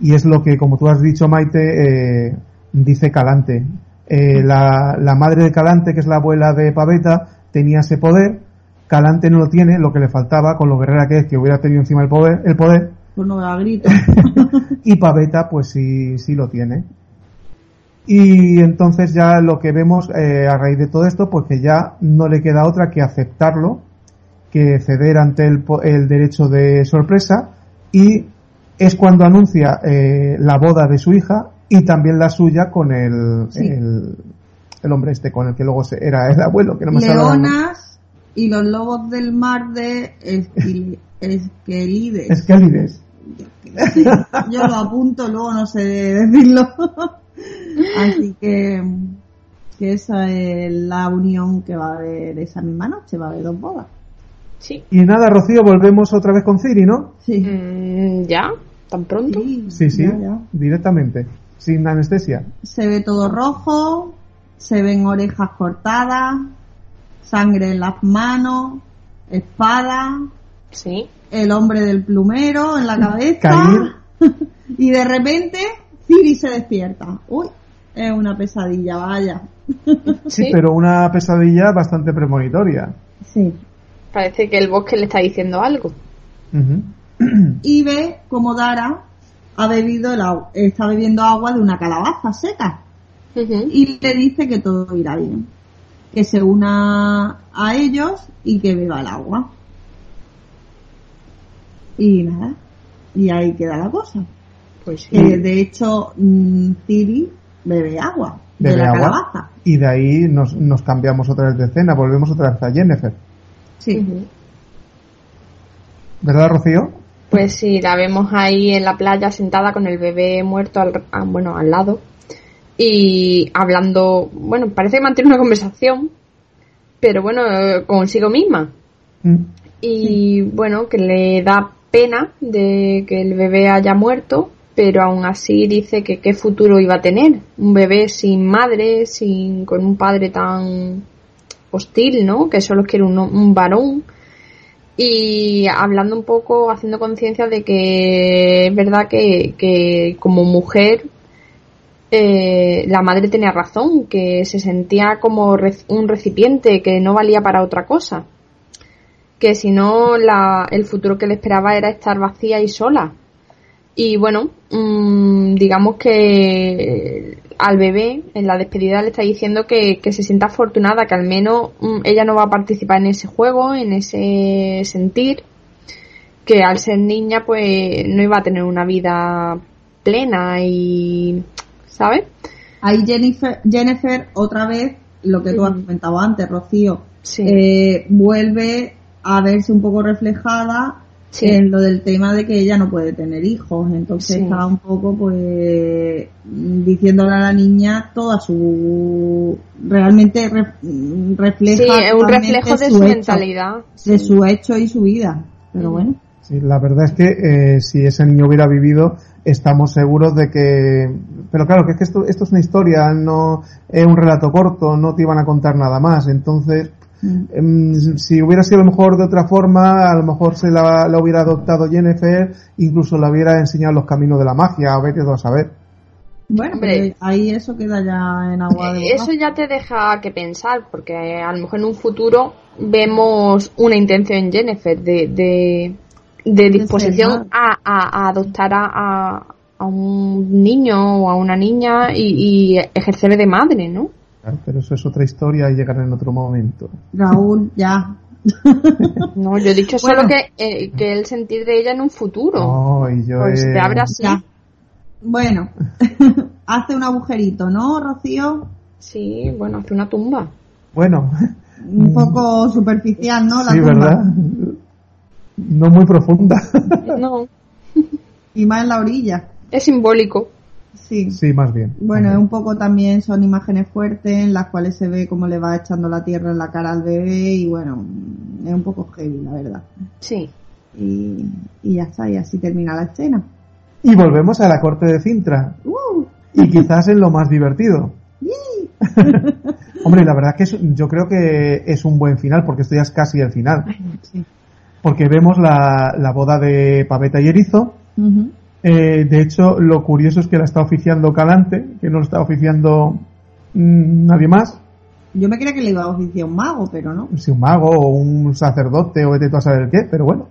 Y es lo que, como tú has dicho, Maite, eh, dice Calante. Eh, la, la madre de Calante, que es la abuela de Paveta, tenía ese poder. Calante no lo tiene, lo que le faltaba, con lo guerrera que es, que hubiera tenido encima el poder, el poder Pues no da grito. y Paveta pues sí, sí lo tiene. Y entonces ya lo que vemos eh, a raíz de todo esto, pues que ya no le queda otra que aceptarlo, que ceder ante el, el derecho de sorpresa y es cuando anuncia eh, la boda de su hija y también la suya con el, Sí. el, el hombre este, con el que luego se- era el abuelo, que no me. Leonas y los lobos del mar de Esquil- Esquelides. Esquelides. Yo lo apunto, luego no sé decirlo. Así que, que esa es la unión que va a haber esa misma noche, va a haber dos bodas. Sí. Y nada, Rocío, volvemos otra vez con Ciri, ¿no? Sí. Mm, ¿Ya? ¿Tan pronto? Sí, sí, ya, ya. directamente, sin anestesia. Se ve todo rojo, se ven orejas cortadas, sangre en las manos, espada, Sí. el hombre del plumero en la cabeza Caer. y de repente Ciri se despierta. Uy, es una pesadilla, vaya. Sí, Sí. pero una pesadilla bastante premonitoria. Sí. Parece que el bosque le está diciendo algo. Y ve como Dara ha bebido el agua, está bebiendo agua de una calabaza seca y le dice que todo irá bien, que se una a ellos y que beba el agua. Y nada, Y ahí queda la cosa. Pues sí. Eh, de hecho, mm, Ciri bebe agua de Bebe la agua. calabaza. Y de ahí nos, nos cambiamos otra vez de escena, volvemos otra vez a Jennifer. Sí. ¿Verdad, Rocío? Pues sí, la vemos ahí en la playa sentada con el bebé muerto al, a- bueno, al lado y hablando, bueno, parece que mantiene una conversación, pero bueno, consigo misma. Mm. Y bueno, que le da pena de que el bebé haya muerto, pero aún así dice que qué futuro iba a tener. Un bebé sin madre, sin, con un padre tan hostil, ¿no? Que solo quiere un, un varón. Y hablando un poco, haciendo conciencia de que es verdad que, como mujer eh, la madre tenía razón, que se sentía como un recipiente que no valía para otra cosa que si no la, el futuro que le esperaba era estar vacía y sola. Y bueno, mm, digamos que al bebé en la despedida le está diciendo que, que se sienta afortunada, que al menos mm, ella no va a participar en ese juego, en ese sentir, que al ser niña pues no iba a tener una vida plena y, ¿sabes? Ahí Jennifer, Jennifer, otra vez, lo que tú has comentado antes, Rocío, Sí. eh, vuelve a verse un poco reflejada Sí. en lo del tema de que ella no puede tener hijos. Entonces Sí. está un poco, pues, diciéndole a la niña toda su. realmente re- refleja. Sí, es un reflejo de su hecho, mentalidad. De Sí. su hecho y su vida. Pero bueno. Sí, la verdad es que eh, si ese niño hubiera vivido, estamos seguros de que... Pero claro, que es que esto, esto es una historia, no es un relato corto, no te iban a contar nada más. Entonces, Mm. em, si hubiera sido a lo mejor de otra forma, a lo mejor se la, la hubiera adoptado Jennifer, incluso le hubiera enseñado los caminos de la magia, a ver qué vas a saber. Bueno, Hombre. pero ahí eso queda ya en agua de Eh, Eso ya te deja que pensar, porque a lo mejor en un futuro vemos una intención en Jennifer de, de, de disposición a, a- a adoptar a, a, a un niño o a una niña y, y ejercer de madre, ¿no? Pero eso es otra historia y llegará en otro momento. Raúl, ya. No, yo he dicho Bueno. solo que, eh, que el sentir de ella en un futuro. No, y yo pues he- te abre así. Ya. Bueno, hace un agujerito, ¿no, Rocío? Sí, bueno, hace una tumba. Bueno, Un poco superficial, ¿no? La sí, tumba. ¿verdad? No muy profunda. No, Y más en la orilla. es simbólico. Sí. sí, más bien. Bueno, es bien. un poco también son imágenes fuertes en las cuales se ve cómo le va echando la tierra en la cara al bebé y bueno, es un poco heavy, la verdad. Sí. Y, y ya está, y así termina la escena. Y volvemos a la corte de Cintra. ¡Uh! Y quizás en lo más divertido. Hombre, la verdad es que es- yo creo que es un buen final, porque esto ya es casi el final. Sí. Porque vemos la, la boda de Paveta y Erizo. Ujú. Eh, de hecho, lo curioso es que la está oficiando Calante, que no lo está oficiando mm, nadie más. Yo me creía que le iba a oficiar un mago, pero no. Si un mago o un sacerdote o vete tú a saber qué, pero bueno.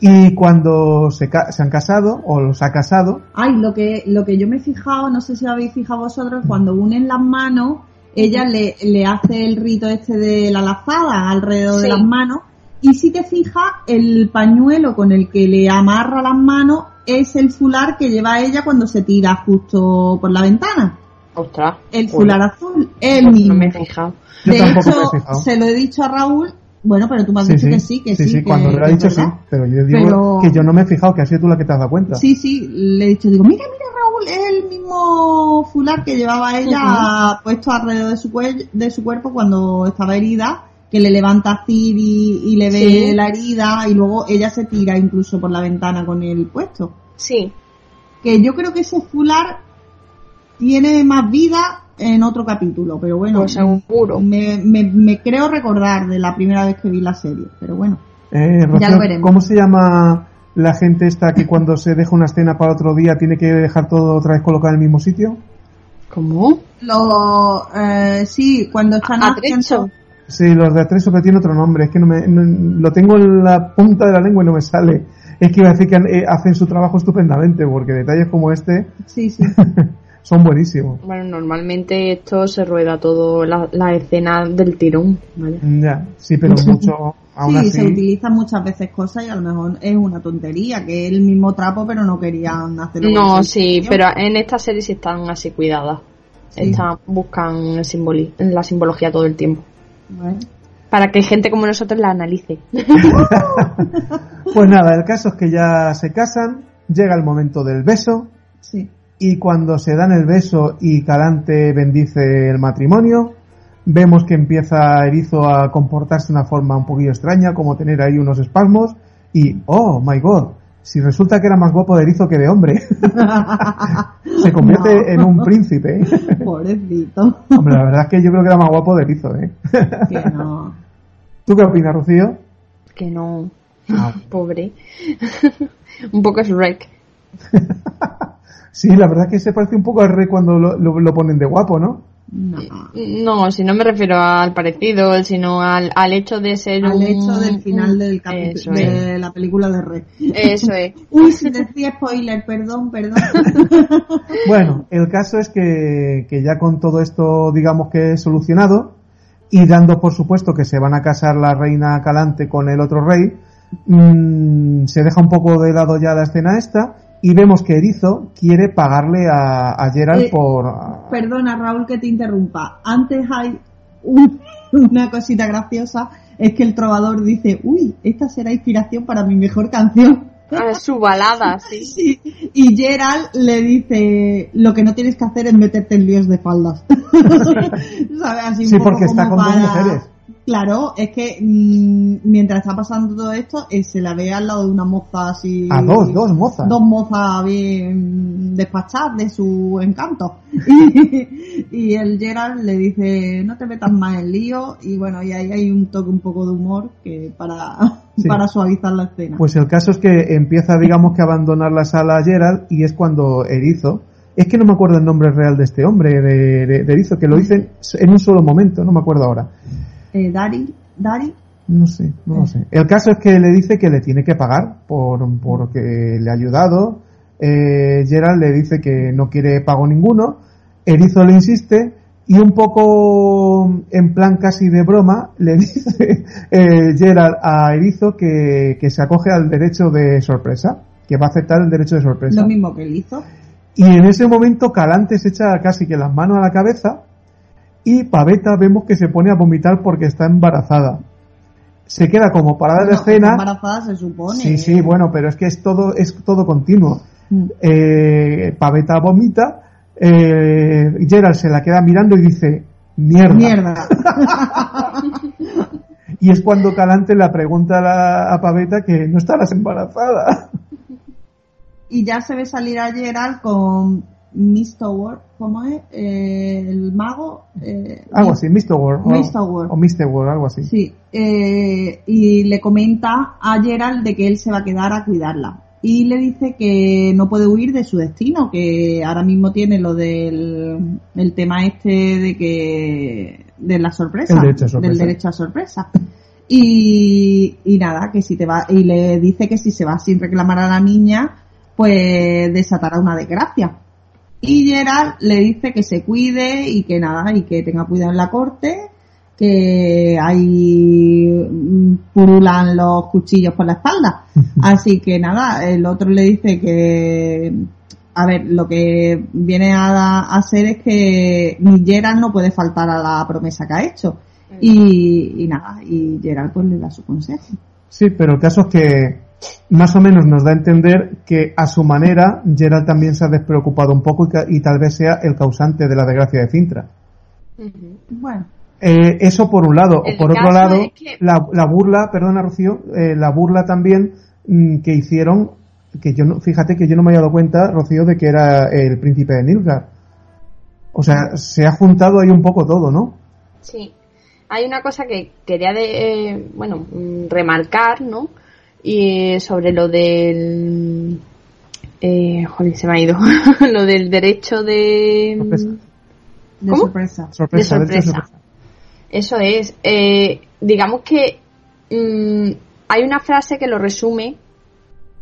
Y cuando se, ca- se han casado, o los ha casado, Ay, lo que, lo que yo me he fijado, no sé si habéis fijado vosotros, cuando unen las manos, ella le, le hace el rito este de la lazada alrededor de Sí. las manos, y si te fijas, el pañuelo con el que le amarra las manos es el fular que lleva ella cuando se tira justo por la ventana. Ostras. El fular azul, el pues mismo. No me he fijado. Yo de tampoco hecho, me he fijado. se lo he dicho a Raúl, bueno, pero tú me has dicho que sí, que sí. que- cuando me lo ha dicho sí, pero yo digo Pero- que yo no me he fijado, que has sido tú la que te has dado cuenta. Sí, sí, le he dicho, digo, mira, mira Raúl, es el mismo fular que llevaba ella puesto alrededor de su, cuello, de su cuerpo cuando estaba herida, que le levanta a Ciri y le ve Sí. la herida y luego ella se tira incluso por la ventana con el puesto. Sí. Que yo creo que ese fular tiene más vida en otro capítulo, pero bueno, Pues seguro. me, me, me creo recordar de la primera vez que vi la serie, pero bueno. Eh, Rocío, Ya lo veremos. ¿Cómo se llama la gente esta que cuando se deja una escena para otro día tiene que dejar todo otra vez colocado en el mismo sitio? ¿Cómo? Lo, eh, sí, cuando están haciendo... Sí, los de Atreso, pero tiene otro nombre. Es que no me, no- lo tengo en la punta de la lengua y no me sale. Es que iba a decir que han- eh, hacen su trabajo estupendamente, porque detalles como este, Sí, sí. son buenísimos. Bueno, normalmente esto se rueda todo la, la escena del tirón, ¿vale? Ya, sí, pero mucho, aún sí, así. se utilizan muchas veces cosas y a lo mejor es una tontería, que es el mismo trapo pero no querían hacerlo. No, sí, pero en esta serie sí están así cuidadas. Están, buscan el simboli- la simbología todo el tiempo. Bueno, Para que gente como nosotros la analice. Pues nada, el caso es que ya se casan, llega el momento del beso, sí. y cuando se dan el beso y Calante bendice el matrimonio, vemos que empieza Erizo a comportarse de una forma un poquillo extraña, como tener ahí unos espasmos, y oh my god, si resulta que era más guapo de Erizo que de hombre, se convierte No. en un príncipe. Pobrecito. Hombre, la verdad es que yo creo que era más guapo de Erizo, ¿eh? que no. ¿Tú qué opinas, Rocío? Que no, Ah, pobre. un poco es Rek. Sí, la verdad es que se parece un poco al rey cuando lo, lo- lo ponen de guapo, ¿no? No. No, si no me refiero al parecido, sino al, al hecho de ser Al un- hecho del final del capítulo es. de la película de Rey. Eso es. Uy, si decía spoiler, perdón, perdón. Bueno, el caso es que, que ya con todo esto, digamos que es solucionado, y dando por supuesto que se van a casar la reina Calante con el otro rey, mm, se deja un poco de lado ya la escena esta, y vemos que Erizo quiere pagarle a, a Geralt Eh, por... Perdona, Raúl, que te interrumpa. Antes hay un- una cosita graciosa, es que el trovador dice, uy, esta será inspiración para mi mejor canción. Ah, su balada, sí. Sí. Y Gerald le dice, lo que no tienes que hacer es meterte en líos de faldas. ¿Sabes? Así un Sí, poco porque está con dos mujeres. Claro, es que mm, mientras está pasando todo esto, eh, se la ve al lado de una moza así. A dos, dos mozas. Dos mozas bien despachadas de su encanto. Y, y el Gerald le dice, no te metas más en lío. Y bueno, y ahí hay un toque un poco de humor que para, Sí. para suavizar la escena. Pues el caso es que empieza, digamos que a abandonar la sala Geralt, y es cuando Erizo, es que no me acuerdo el nombre real de este hombre, de, de- de Erizo, que lo dicen en un solo momento, no me acuerdo ahora. Eh, Dari, Dari, No sé, no lo sé. El caso es que le dice que le tiene que pagar por porque le ha ayudado. Eh, Gerald le dice que no quiere pago ninguno. Erizo le insiste y un poco en plan casi de broma le dice eh, Gerald a Erizo que, que se acoge al derecho de sorpresa, que va a aceptar el derecho de sorpresa. lo mismo que él hizo. Y en ese momento Calante se echa casi que las manos a la cabeza y Paveta vemos que se pone a vomitar porque está embarazada. Se queda como parada la No, escena. embarazada se supone. Sí, sí, bueno, pero es que es todo, es todo continuo. Mm. Eh, Paveta vomita, eh, Gerald se la queda mirando y dice, mierda. Mierda. Y es cuando Calante le pregunta a, la- a Paveta que no estarás embarazada. y ya se ve salir a Gerald con Mistoward, ¿cómo es? Eh, el mago. Eh, Algo así, Mr. World. o-. O Mr. World, algo así. Sí, eh, y le comenta a Gerald de que él se va a quedar a cuidarla. Y le dice que no puede huir de su destino, que ahora mismo tiene lo del el tema este de que de la sorpresa, derecho a sorpresa. del derecho a sorpresa. Y, y nada, que si te va, y le dice que si se va sin reclamar a la niña, pues desatará una desgracia. Y Gerald le dice que se cuide y que nada, y que tenga cuidado en la corte, que ahí mm, purulan los cuchillos por la espalda. Así que nada, el otro le dice que, a ver, lo que viene a, a ser es que ni Gerald no puede faltar a la promesa que ha hecho. Y, y nada, y Gerald pues le da su consejo. Sí, pero el caso es que más o menos nos da a entender que a su manera Gerald también se ha despreocupado un poco y, tal vez sea el causante de la desgracia de Cintra. Bueno, Eh, eso por un lado. El O por otro lado, es que- la, la burla, perdona Rocío, eh, la burla también mm, que hicieron, que yo no, fíjate que yo no me había dado cuenta, Rocío, de que era el príncipe de Nilgar. O sea, se ha juntado ahí un poco todo, ¿no? Sí. Hay una cosa que quería de, eh, bueno, mm, remarcar, ¿no? Y sobre lo del... Eh, joder, se me ha ido. lo del derecho de... Sorpresa. de ¿Cómo? sorpresa. Sorpresa, De de sorpresa. Eso es. Eh, digamos que mm, hay una frase que lo resume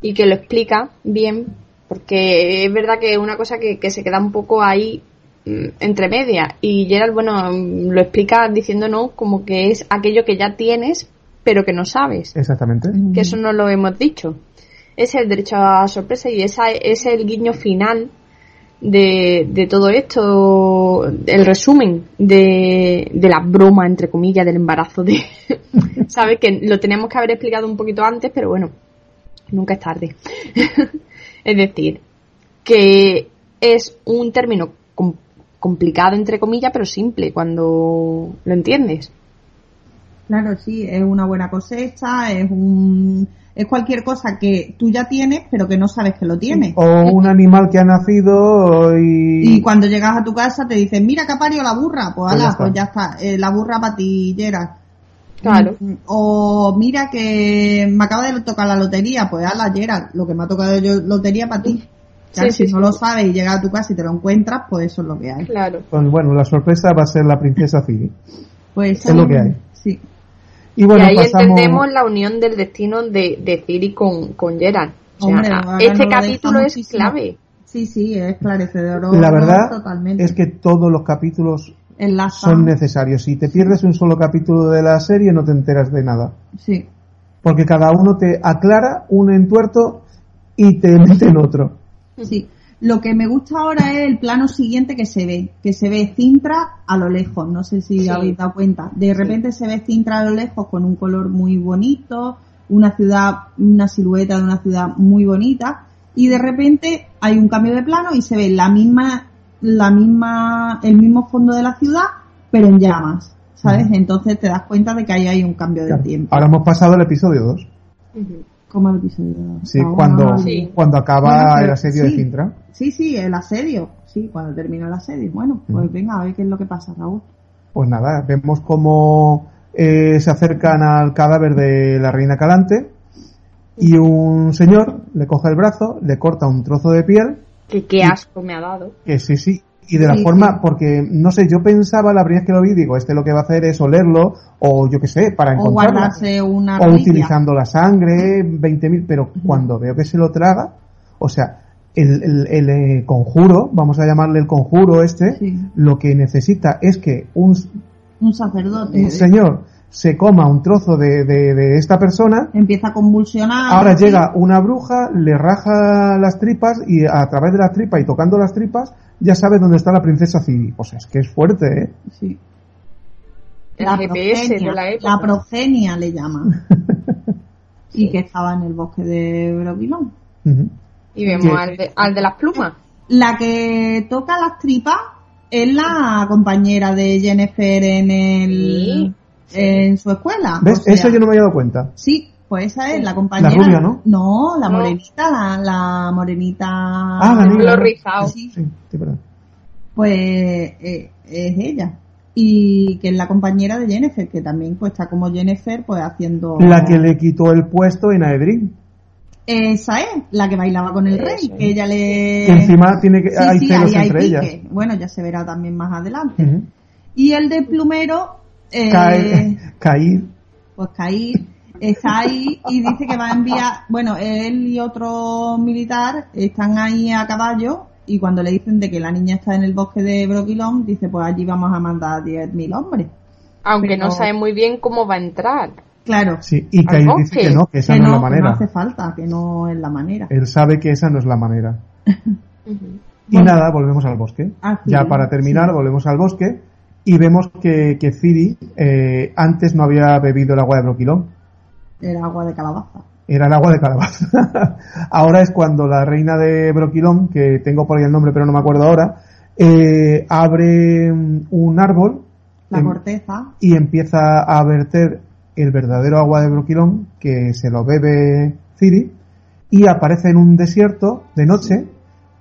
y que lo explica bien porque es verdad que es una cosa que, que se queda un poco ahí mm, entre medias y Gerald, bueno, lo explica diciéndonos como que es aquello que ya tienes pero que no sabes, Exactamente. que eso no lo hemos dicho. Es el derecho a sorpresa y esa es el guiño final de, de todo esto, el resumen de, de la broma, entre comillas, del embarazo de... ¿Sabes? Que lo teníamos que haber explicado un poquito antes, pero bueno, nunca es tarde. es decir, que es un término com- complicado, entre comillas, pero simple cuando lo entiendes. Claro, sí, es una buena cosecha, es un es cualquier cosa que tú ya tienes, pero que no sabes que lo tienes. O un animal que ha nacido y... Y cuando llegas a tu casa te dicen, mira que ha parido la burra, pues Pues ya ala, está. pues ya está, eh, la burra patillera. Claro. Mm, O mira que me acaba de tocar la lotería, pues ala, Gerald, lo que me ha tocado yo lotería para ti. Claro, Sí, sí, si no sí. lo sabes y llegas a tu casa y te lo encuentras, pues eso es lo que hay. Claro. Pues bueno, la sorpresa va a ser la princesa Phoebe. Pues Es lo que hay. Sí. Y bueno, y ahí pasamos... entendemos la unión del destino de, de Ciri con, con Gerard. O sea, Hombre, ahora este capítulo es muchísimo. clave. Sí, sí, es esclarecedor. La verdad totalmente. es que todos los capítulos son necesarios. Si te pierdes un solo capítulo de la serie no te enteras de nada. Sí. Porque cada uno te aclara un entuerto y te mete en otro. Sí. Lo que me gusta ahora es el plano siguiente que se ve, que se ve Cintra a lo lejos, no sé si Sí. habéis dado cuenta. De repente se ve Cintra a lo lejos con un color muy bonito, una ciudad, una silueta de una ciudad muy bonita, y de repente hay un cambio de plano y se ve la misma, la misma, el mismo fondo de la ciudad, pero en llamas, ¿sabes? Entonces te das cuenta de que ahí hay un cambio de Claro. tiempo. Ahora hemos pasado el episodio 2. Ujú. Como el episodio. Sí, Ah, cuando, Sí. cuando acaba Bueno, pero el asedio de. Cintra. Sí, sí, el asedio. Sí, cuando termina el asedio. Bueno, pues venga, a ver qué es lo que pasa, Raúl. Pues nada, vemos cómo eh, se acercan al cadáver de la reina Calante y un señor le coge el brazo, le corta un trozo de piel, Que qué asco me ha dado. que sí, sí, y de la Sí, forma, sí. porque no sé, yo pensaba la primera vez que lo vi, digo, este lo que va a hacer es olerlo, o yo qué sé, para O encontrarlo. guardarse una o utilizando la sangre, 20.000, pero cuando veo que se lo traga, o sea, el, el- el, eh, conjuro, vamos a llamarle el conjuro este, Sí. lo que necesita es que un, Un sacerdote. un señor se coma un trozo de, de- de esta persona, Empieza a convulsionar. ahora llega una bruja, le raja las tripas y a través de las tripas y tocando las tripas ya sabe dónde está la princesa Phoebe. O sea, es que es fuerte, ¿eh? Sí. El La GPS progenia, de la época. la progenia le llaman. Y que estaba en el bosque de Broquilón. Ujú. Y vemos al de, al de las plumas. La que toca las tripas es la compañera de Jennifer en el en su escuela. ¿Ves? O sea, Eso yo no me había dado cuenta. Sí, pues esa es la compañera. La rubia, ¿no? No, la No. morenita, la, la morenita. Ah, la. Lo rizado. Sí, Sí, sí, perdón. pues eh, es ella. Y que es la compañera de Jennifer, que también pues está como Jennifer, pues haciendo... La que le quitó el puesto en Aedrin. Esa es, la que bailaba con el rey, que ella le... Que encima tiene que, Sí, hay sí, celos ahí hay entre ellas. pique. Bueno, ya se verá también más adelante. Y el de plumero, eh, Cae, caer. pues caí, está ahí y dice que va a enviar, bueno, él y otro militar están ahí a caballo y cuando le dicen de que la niña está en el bosque de Broquilón, dice pues allí vamos a mandar 10.000 hombres. Aunque Pero- no sabe muy bien cómo va a entrar. Claro, Sí, y Cair bosque. dice que no, que esa que no, es la que no manera. hace falta, que no es la manera. Él sabe que esa no es la manera. Y Bueno. nada, volvemos al bosque. Ah, sí, ya para terminar, sí. volvemos al bosque y vemos que, que Ciri eh, antes no había bebido el agua de Broquilón. Era agua de calabaza. Era el agua de calabaza. ahora es cuando la reina de Broquilón, que tengo por ahí el nombre pero no me acuerdo ahora, eh, abre mm, un árbol La corteza, y empieza a verter el verdadero agua de Broquilón, que se lo bebe Ciri, y aparece en un desierto de noche,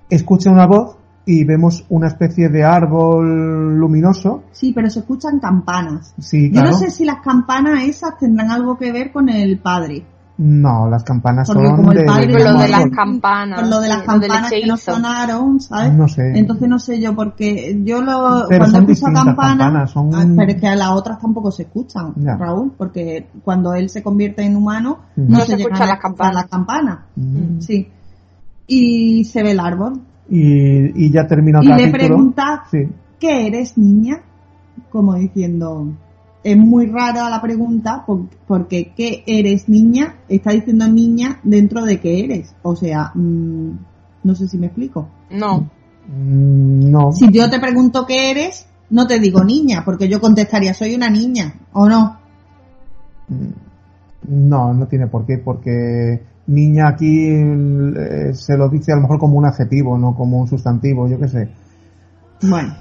escucha una voz y vemos una especie de árbol luminoso. sí, pero se escuchan campanas. Sí, Yo no sé si las campanas esas tendrán algo que ver con el padre. No, las campanas Porque son como el de, padre de- Con lo de las campanas. Con lo de las campanas que no sonaron, ¿sabes? No sé. Entonces no sé yo, porque yo lo, Pero cuando escucho campanas, campanas, son- Ah, pero es que a las otras tampoco se escuchan, Ya. Raúl, porque cuando él se convierte en humano, no, No se llegan escuchan las campanas. Las campanas. Sí. y se ve el árbol. Y, y ya termina el Y le capítulo. pregunta, Sí. ¿qué eres niña? Como diciendo, es muy rara la pregunta por- porque ¿qué eres niña? Está diciendo niña dentro de qué eres. O sea, mm, no sé si me explico. No. Mm, no. Si yo te pregunto qué eres, no te digo niña, porque yo contestaría, soy una niña, ¿o no? No, no tiene por qué, porque niña aquí eh, se lo dice a lo mejor como un adjetivo, no como un sustantivo, yo qué sé. Bueno,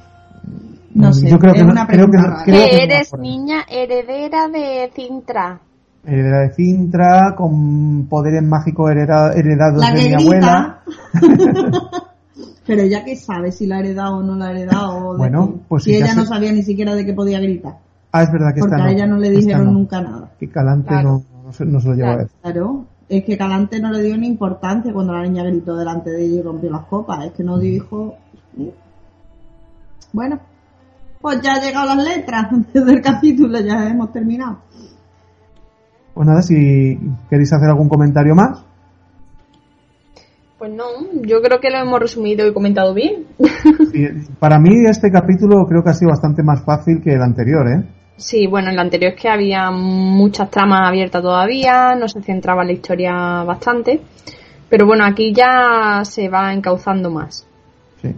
no sé, Yo creo que no- una creo que no- creo- Que no eres niña heredera de Cintra. Heredera de Cintra, con poderes mágicos hereda- heredados La de que mi abuela. grita. Pero ella que sabe si la ha heredado o no la ha heredado. Bueno, pues si si ya ella no sabía ni siquiera de que podía gritar. Ah, es verdad que Porque esta a ella no le dijeron no. nunca nada. Que Calante Claro. no, no se, no se lo lleva Claro. a decir. Claro, es que Calante no le dio ni importancia cuando la niña gritó delante de ella y rompió las copas. Es que no dijo. Bueno, pues ya han llegado las letras del capítulo, ya hemos terminado. Pues nada, si queréis hacer algún comentario más. Pues no, yo creo que lo hemos resumido y comentado bien. Sí, para mí este capítulo creo que ha sido bastante más fácil que el anterior, ¿eh? Sí, bueno, en la anterior es que había muchas tramas abiertas todavía, no se centraba en la historia bastante, pero bueno, aquí ya se va encauzando más. Sí.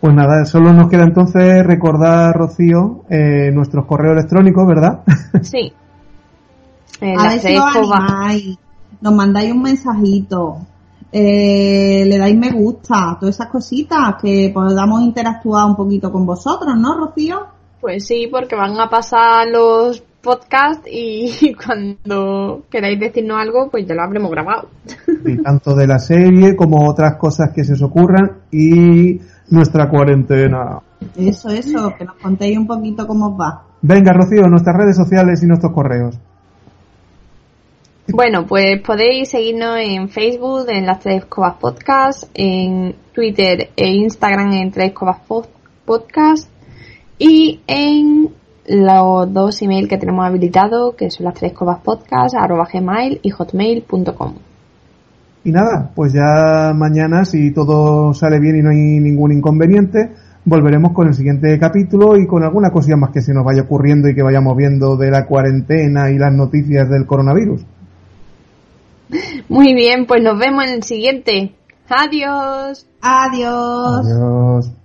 Pues nada, solo nos queda entonces recordar, Rocío, eh, nuestros correos electrónicos, ¿verdad? Sí. Eh, a ver si os animáis, nos mandáis un mensajito, eh, le dais me gusta, todas esas cositas, que podamos interactuar un poquito con vosotros, ¿no, Rocío? Pues sí, porque van a pasar los podcasts y cuando queráis decirnos algo, pues ya lo habremos grabado. Y tanto de la serie como otras cosas que se os ocurran y nuestra cuarentena. Eso, eso, que nos contéis un poquito cómo os va. Venga, Rocío, nuestras redes sociales y nuestros correos. Bueno, pues podéis seguirnos en Facebook, en las Tres Escobas Podcast, en Twitter e Instagram en Tres Escobas Pod- Podcast y en los dos emails que tenemos habilitados, que son las Tres Escobas Podcast, arroba gmail y hotmail.com. Y nada, pues ya mañana, si todo sale bien y no hay ningún inconveniente, volveremos con el siguiente capítulo y con alguna cosilla más que se nos vaya ocurriendo y que vayamos viendo de la cuarentena y las noticias del coronavirus. Muy bien, pues nos vemos en el siguiente. Adiós. Adiós. Adiós.